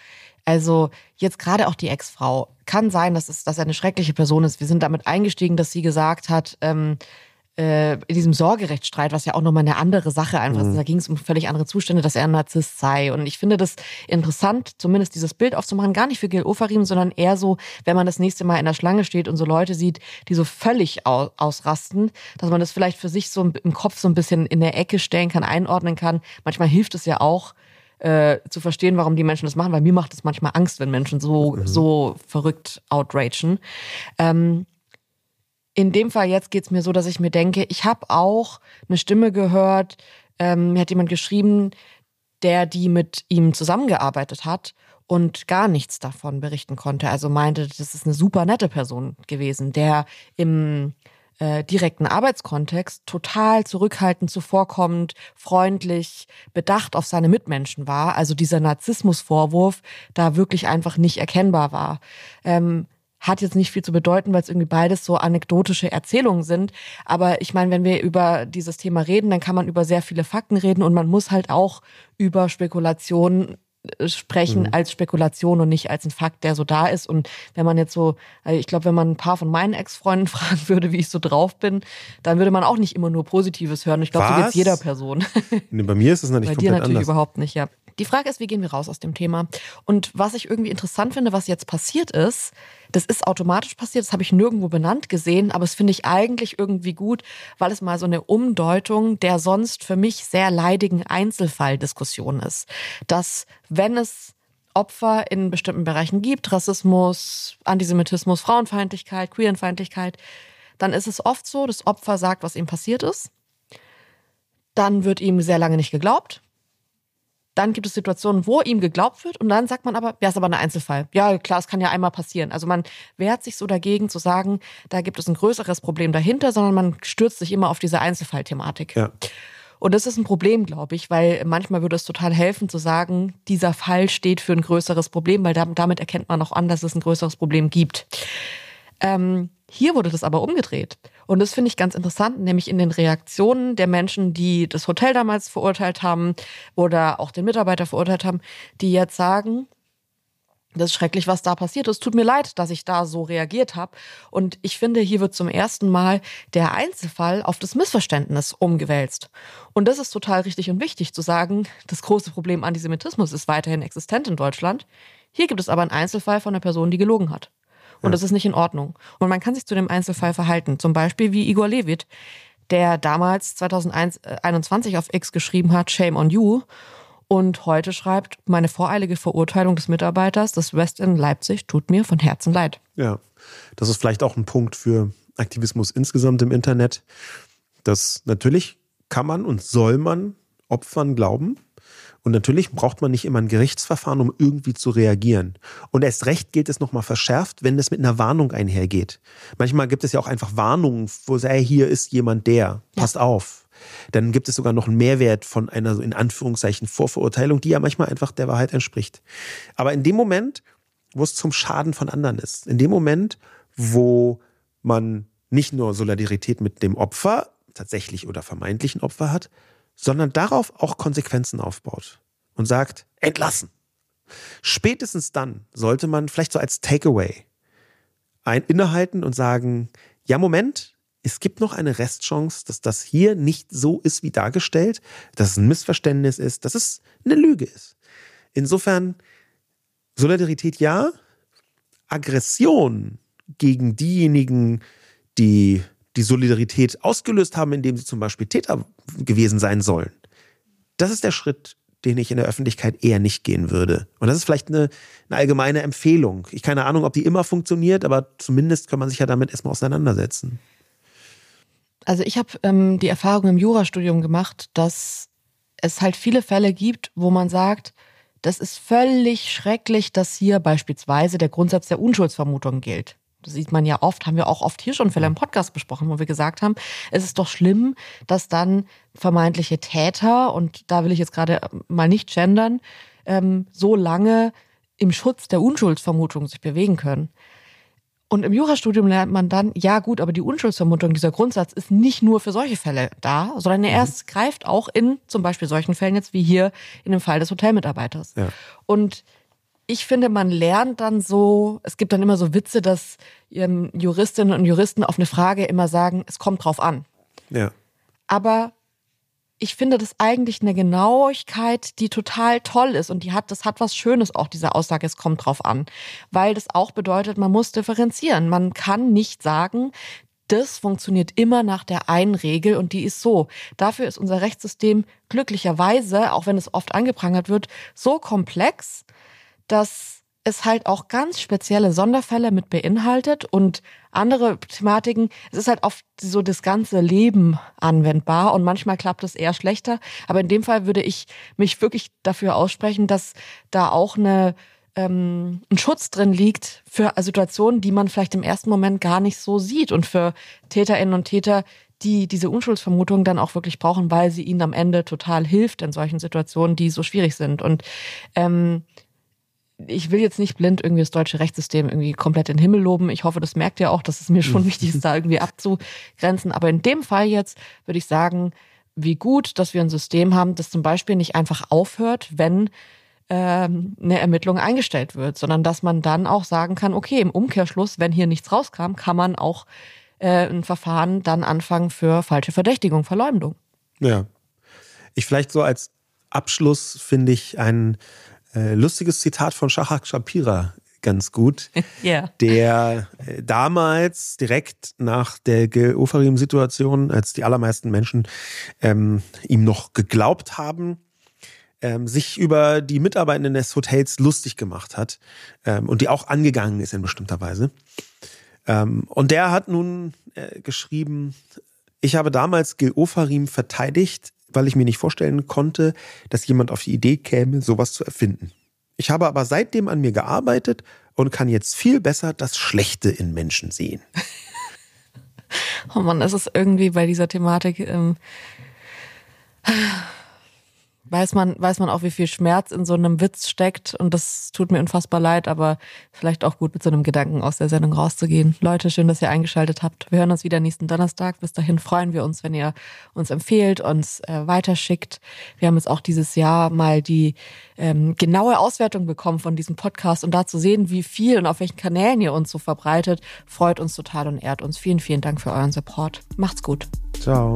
also jetzt gerade auch die Ex-Frau, kann sein, dass, es, dass er eine schreckliche Person ist. Wir sind damit eingestiegen, dass sie gesagt hat, ähm, äh, in diesem Sorgerechtsstreit, was ja auch nochmal eine andere Sache einfach ist, mhm. da ging es um völlig andere Zustände, dass er ein Narzisst sei. Und ich finde das interessant, zumindest dieses Bild aufzumachen, gar nicht für Gil Ofarim, sondern eher so, wenn man das nächste Mal in der Schlange steht und so Leute sieht, die so völlig aus ausrasten, dass man das vielleicht für sich so im Kopf so ein bisschen in der Ecke stellen kann, einordnen kann. Manchmal hilft es ja auch, äh, zu verstehen, warum die Menschen das machen, weil mir macht es manchmal Angst, wenn Menschen so, mhm. so verrückt outragen. Ähm, in dem Fall jetzt geht es mir so, dass ich mir denke, ich habe auch eine Stimme gehört, ähm, mir hat jemand geschrieben, der die mit ihm zusammengearbeitet hat und gar nichts davon berichten konnte. Also meinte, das ist eine super nette Person gewesen, der im äh, direkten Arbeitskontext total zurückhaltend zuvorkommend, freundlich, bedacht auf seine Mitmenschen war. Also dieser Narzissmusvorwurf da wirklich einfach nicht erkennbar war. Ähm, hat jetzt nicht viel zu bedeuten, weil es irgendwie beides so anekdotische Erzählungen sind. Aber ich meine, wenn wir über dieses Thema reden, dann kann man über sehr viele Fakten reden und man muss halt auch über Spekulationen äh, sprechen mhm. als Spekulation und nicht als ein Fakt, der so da ist. Und wenn man jetzt so, äh, ich glaube, wenn man ein paar von meinen Ex-Freunden fragen würde, wie ich so drauf bin, dann würde man auch nicht immer nur Positives hören. Ich glaube, so geht es jeder Person. Nee, bei mir ist es nicht Bei dir natürlich anders. überhaupt nicht, ja. Die Frage ist, wie gehen wir raus aus dem Thema? Und was ich irgendwie interessant finde, was jetzt passiert ist, das ist automatisch passiert, das habe ich nirgendwo benannt gesehen, aber es finde ich eigentlich irgendwie gut, weil es mal so eine Umdeutung der sonst für mich sehr leidigen Einzelfalldiskussion ist. Dass wenn es Opfer in bestimmten Bereichen gibt, Rassismus, Antisemitismus, Frauenfeindlichkeit, Queerenfeindlichkeit, dann ist es oft so, das Opfer sagt, was ihm passiert ist. Dann wird ihm sehr lange nicht geglaubt. Dann gibt es Situationen, wo ihm geglaubt wird und dann sagt man aber, ja, ist aber ein Einzelfall. Ja, klar, es kann ja einmal passieren. Also man wehrt sich so dagegen zu sagen, da gibt es ein größeres Problem dahinter, sondern man stürzt sich immer auf diese Einzelfallthematik. Ja. Und das ist ein Problem, glaube ich, weil manchmal würde es total helfen zu sagen, dieser Fall steht für ein größeres Problem, weil damit erkennt man auch an, dass es ein größeres Problem gibt. Ähm, hier wurde das aber umgedreht. Und das finde ich ganz interessant, nämlich in den Reaktionen der Menschen, die das Hotel damals verurteilt haben oder auch den Mitarbeiter verurteilt haben, die jetzt sagen, das ist schrecklich, was da passiert ist. Tut mir leid, dass ich da so reagiert habe. Und ich finde, hier wird zum ersten Mal der Einzelfall auf das Missverständnis umgewälzt. Und das ist total richtig und wichtig zu sagen, das große Problem Antisemitismus ist weiterhin existent in Deutschland. Hier gibt es aber einen Einzelfall von einer Person, die gelogen hat. Und das ist nicht in Ordnung. Und man kann sich zu dem Einzelfall verhalten. Zum Beispiel wie Igor Levit, der damals 2021 äh, auf X geschrieben hat, Shame on you. Und heute schreibt, meine voreilige Verurteilung des Mitarbeiters des West in Leipzig tut mir von Herzen leid. Ja, das ist vielleicht auch ein Punkt für Aktivismus insgesamt im Internet. dass natürlich kann man und soll man Opfern glauben. Und natürlich braucht man nicht immer ein Gerichtsverfahren, um irgendwie zu reagieren. Und erst recht gilt es nochmal verschärft, wenn es mit einer Warnung einhergeht. Manchmal gibt es ja auch einfach Warnungen, wo sei, hier ist jemand der, passt ja. auf. Dann gibt es sogar noch einen Mehrwert von einer, in Anführungszeichen, Vorverurteilung, die ja manchmal einfach der Wahrheit entspricht. Aber in dem Moment, wo es zum Schaden von anderen ist, in dem Moment, wo man nicht nur Solidarität mit dem Opfer, tatsächlich oder vermeintlichen Opfer hat, sondern darauf auch Konsequenzen aufbaut und sagt, entlassen. Spätestens dann sollte man vielleicht so als Takeaway ein innehalten und sagen, ja, Moment, es gibt noch eine Restchance, dass das hier nicht so ist wie dargestellt, dass es ein Missverständnis ist, dass es eine Lüge ist. Insofern Solidarität ja, Aggression gegen diejenigen, die die Solidarität ausgelöst haben, indem sie zum Beispiel Täter gewesen sein sollen. Das ist der Schritt, den ich in der Öffentlichkeit eher nicht gehen würde. Und das ist vielleicht eine, eine allgemeine Empfehlung. Ich keine Ahnung, ob die immer funktioniert, aber zumindest kann man sich ja damit erstmal auseinandersetzen. Also ich habe ähm, die Erfahrung im Jurastudium gemacht, dass es halt viele Fälle gibt, wo man sagt, das ist völlig schrecklich, dass hier beispielsweise der Grundsatz der Unschuldsvermutung gilt. Das sieht man ja oft, haben wir auch oft hier schon Fälle im Podcast besprochen, wo wir gesagt haben, es ist doch schlimm, dass dann vermeintliche Täter, und da will ich jetzt gerade mal nicht gendern, ähm, so lange im Schutz der Unschuldsvermutung sich bewegen können. Und im Jurastudium lernt man dann, ja gut, aber die Unschuldsvermutung, dieser Grundsatz ist nicht nur für solche Fälle da, sondern er mhm. greift auch in zum Beispiel solchen Fällen jetzt wie hier in dem Fall des Hotelmitarbeiters. Ja. Und ich finde, man lernt dann so, es gibt dann immer so Witze, dass Juristinnen und Juristen auf eine Frage immer sagen, es kommt drauf an. Ja. Aber ich finde das eigentlich eine Genauigkeit, die total toll ist und die hat, das hat was Schönes auch, diese Aussage, es kommt drauf an. Weil das auch bedeutet, man muss differenzieren. Man kann nicht sagen, das funktioniert immer nach der einen Regel und die ist so. Dafür ist unser Rechtssystem glücklicherweise, auch wenn es oft angeprangert wird, so komplex, dass es halt auch ganz spezielle Sonderfälle mit beinhaltet und andere Thematiken. Es ist halt oft so das ganze Leben anwendbar und manchmal klappt es eher schlechter. Aber in dem Fall würde ich mich wirklich dafür aussprechen, dass da auch eine, ähm, ein Schutz drin liegt für Situationen, die man vielleicht im ersten Moment gar nicht so sieht und für Täterinnen und Täter, die diese Unschuldsvermutung dann auch wirklich brauchen, weil sie ihnen am Ende total hilft in solchen Situationen, die so schwierig sind. Und ähm, ich will jetzt nicht blind irgendwie das deutsche Rechtssystem irgendwie komplett in den Himmel loben. Ich hoffe, das merkt ihr auch, dass es mir schon wichtig ist, da irgendwie abzugrenzen. Aber in dem Fall jetzt würde ich sagen, wie gut, dass wir ein System haben, das zum Beispiel nicht einfach aufhört, wenn ähm, eine Ermittlung eingestellt wird, sondern dass man dann auch sagen kann, okay, im Umkehrschluss, wenn hier nichts rauskam, kann man auch äh, ein Verfahren dann anfangen für falsche Verdächtigung, Verleumdung. Ja. Ich vielleicht so als Abschluss finde ich einen äh, lustiges Zitat von Shahak Shapira ganz gut, yeah. der äh, damals direkt nach der Geofarim-Situation, als die allermeisten Menschen ähm, ihm noch geglaubt haben, ähm, sich über die Mitarbeitenden des Hotels lustig gemacht hat ähm, und die auch angegangen ist in bestimmter Weise. Ähm, und der hat nun äh, geschrieben, ich habe damals Gil Ofarim verteidigt, weil ich mir nicht vorstellen konnte, dass jemand auf die Idee käme, sowas zu erfinden. Ich habe aber seitdem an mir gearbeitet und kann jetzt viel besser das Schlechte in Menschen sehen. oh Mann, es ist irgendwie bei dieser Thematik ähm, weiß man, weiß man auch, wie viel Schmerz in so einem Witz steckt. Und das tut mir unfassbar leid, aber vielleicht auch gut, mit so einem Gedanken aus der Sendung rauszugehen. Leute, schön, dass ihr eingeschaltet habt. Wir hören uns wieder nächsten Donnerstag. Bis dahin freuen wir uns, wenn ihr uns empfehlt, uns äh, weiterschickt. Wir haben jetzt auch dieses Jahr mal die ähm, genaue Auswertung bekommen von diesem Podcast und da zu sehen, wie viel und auf welchen Kanälen ihr uns so verbreitet, freut uns total und ehrt uns. Vielen, vielen Dank für euren Support. Macht's gut. Ciao.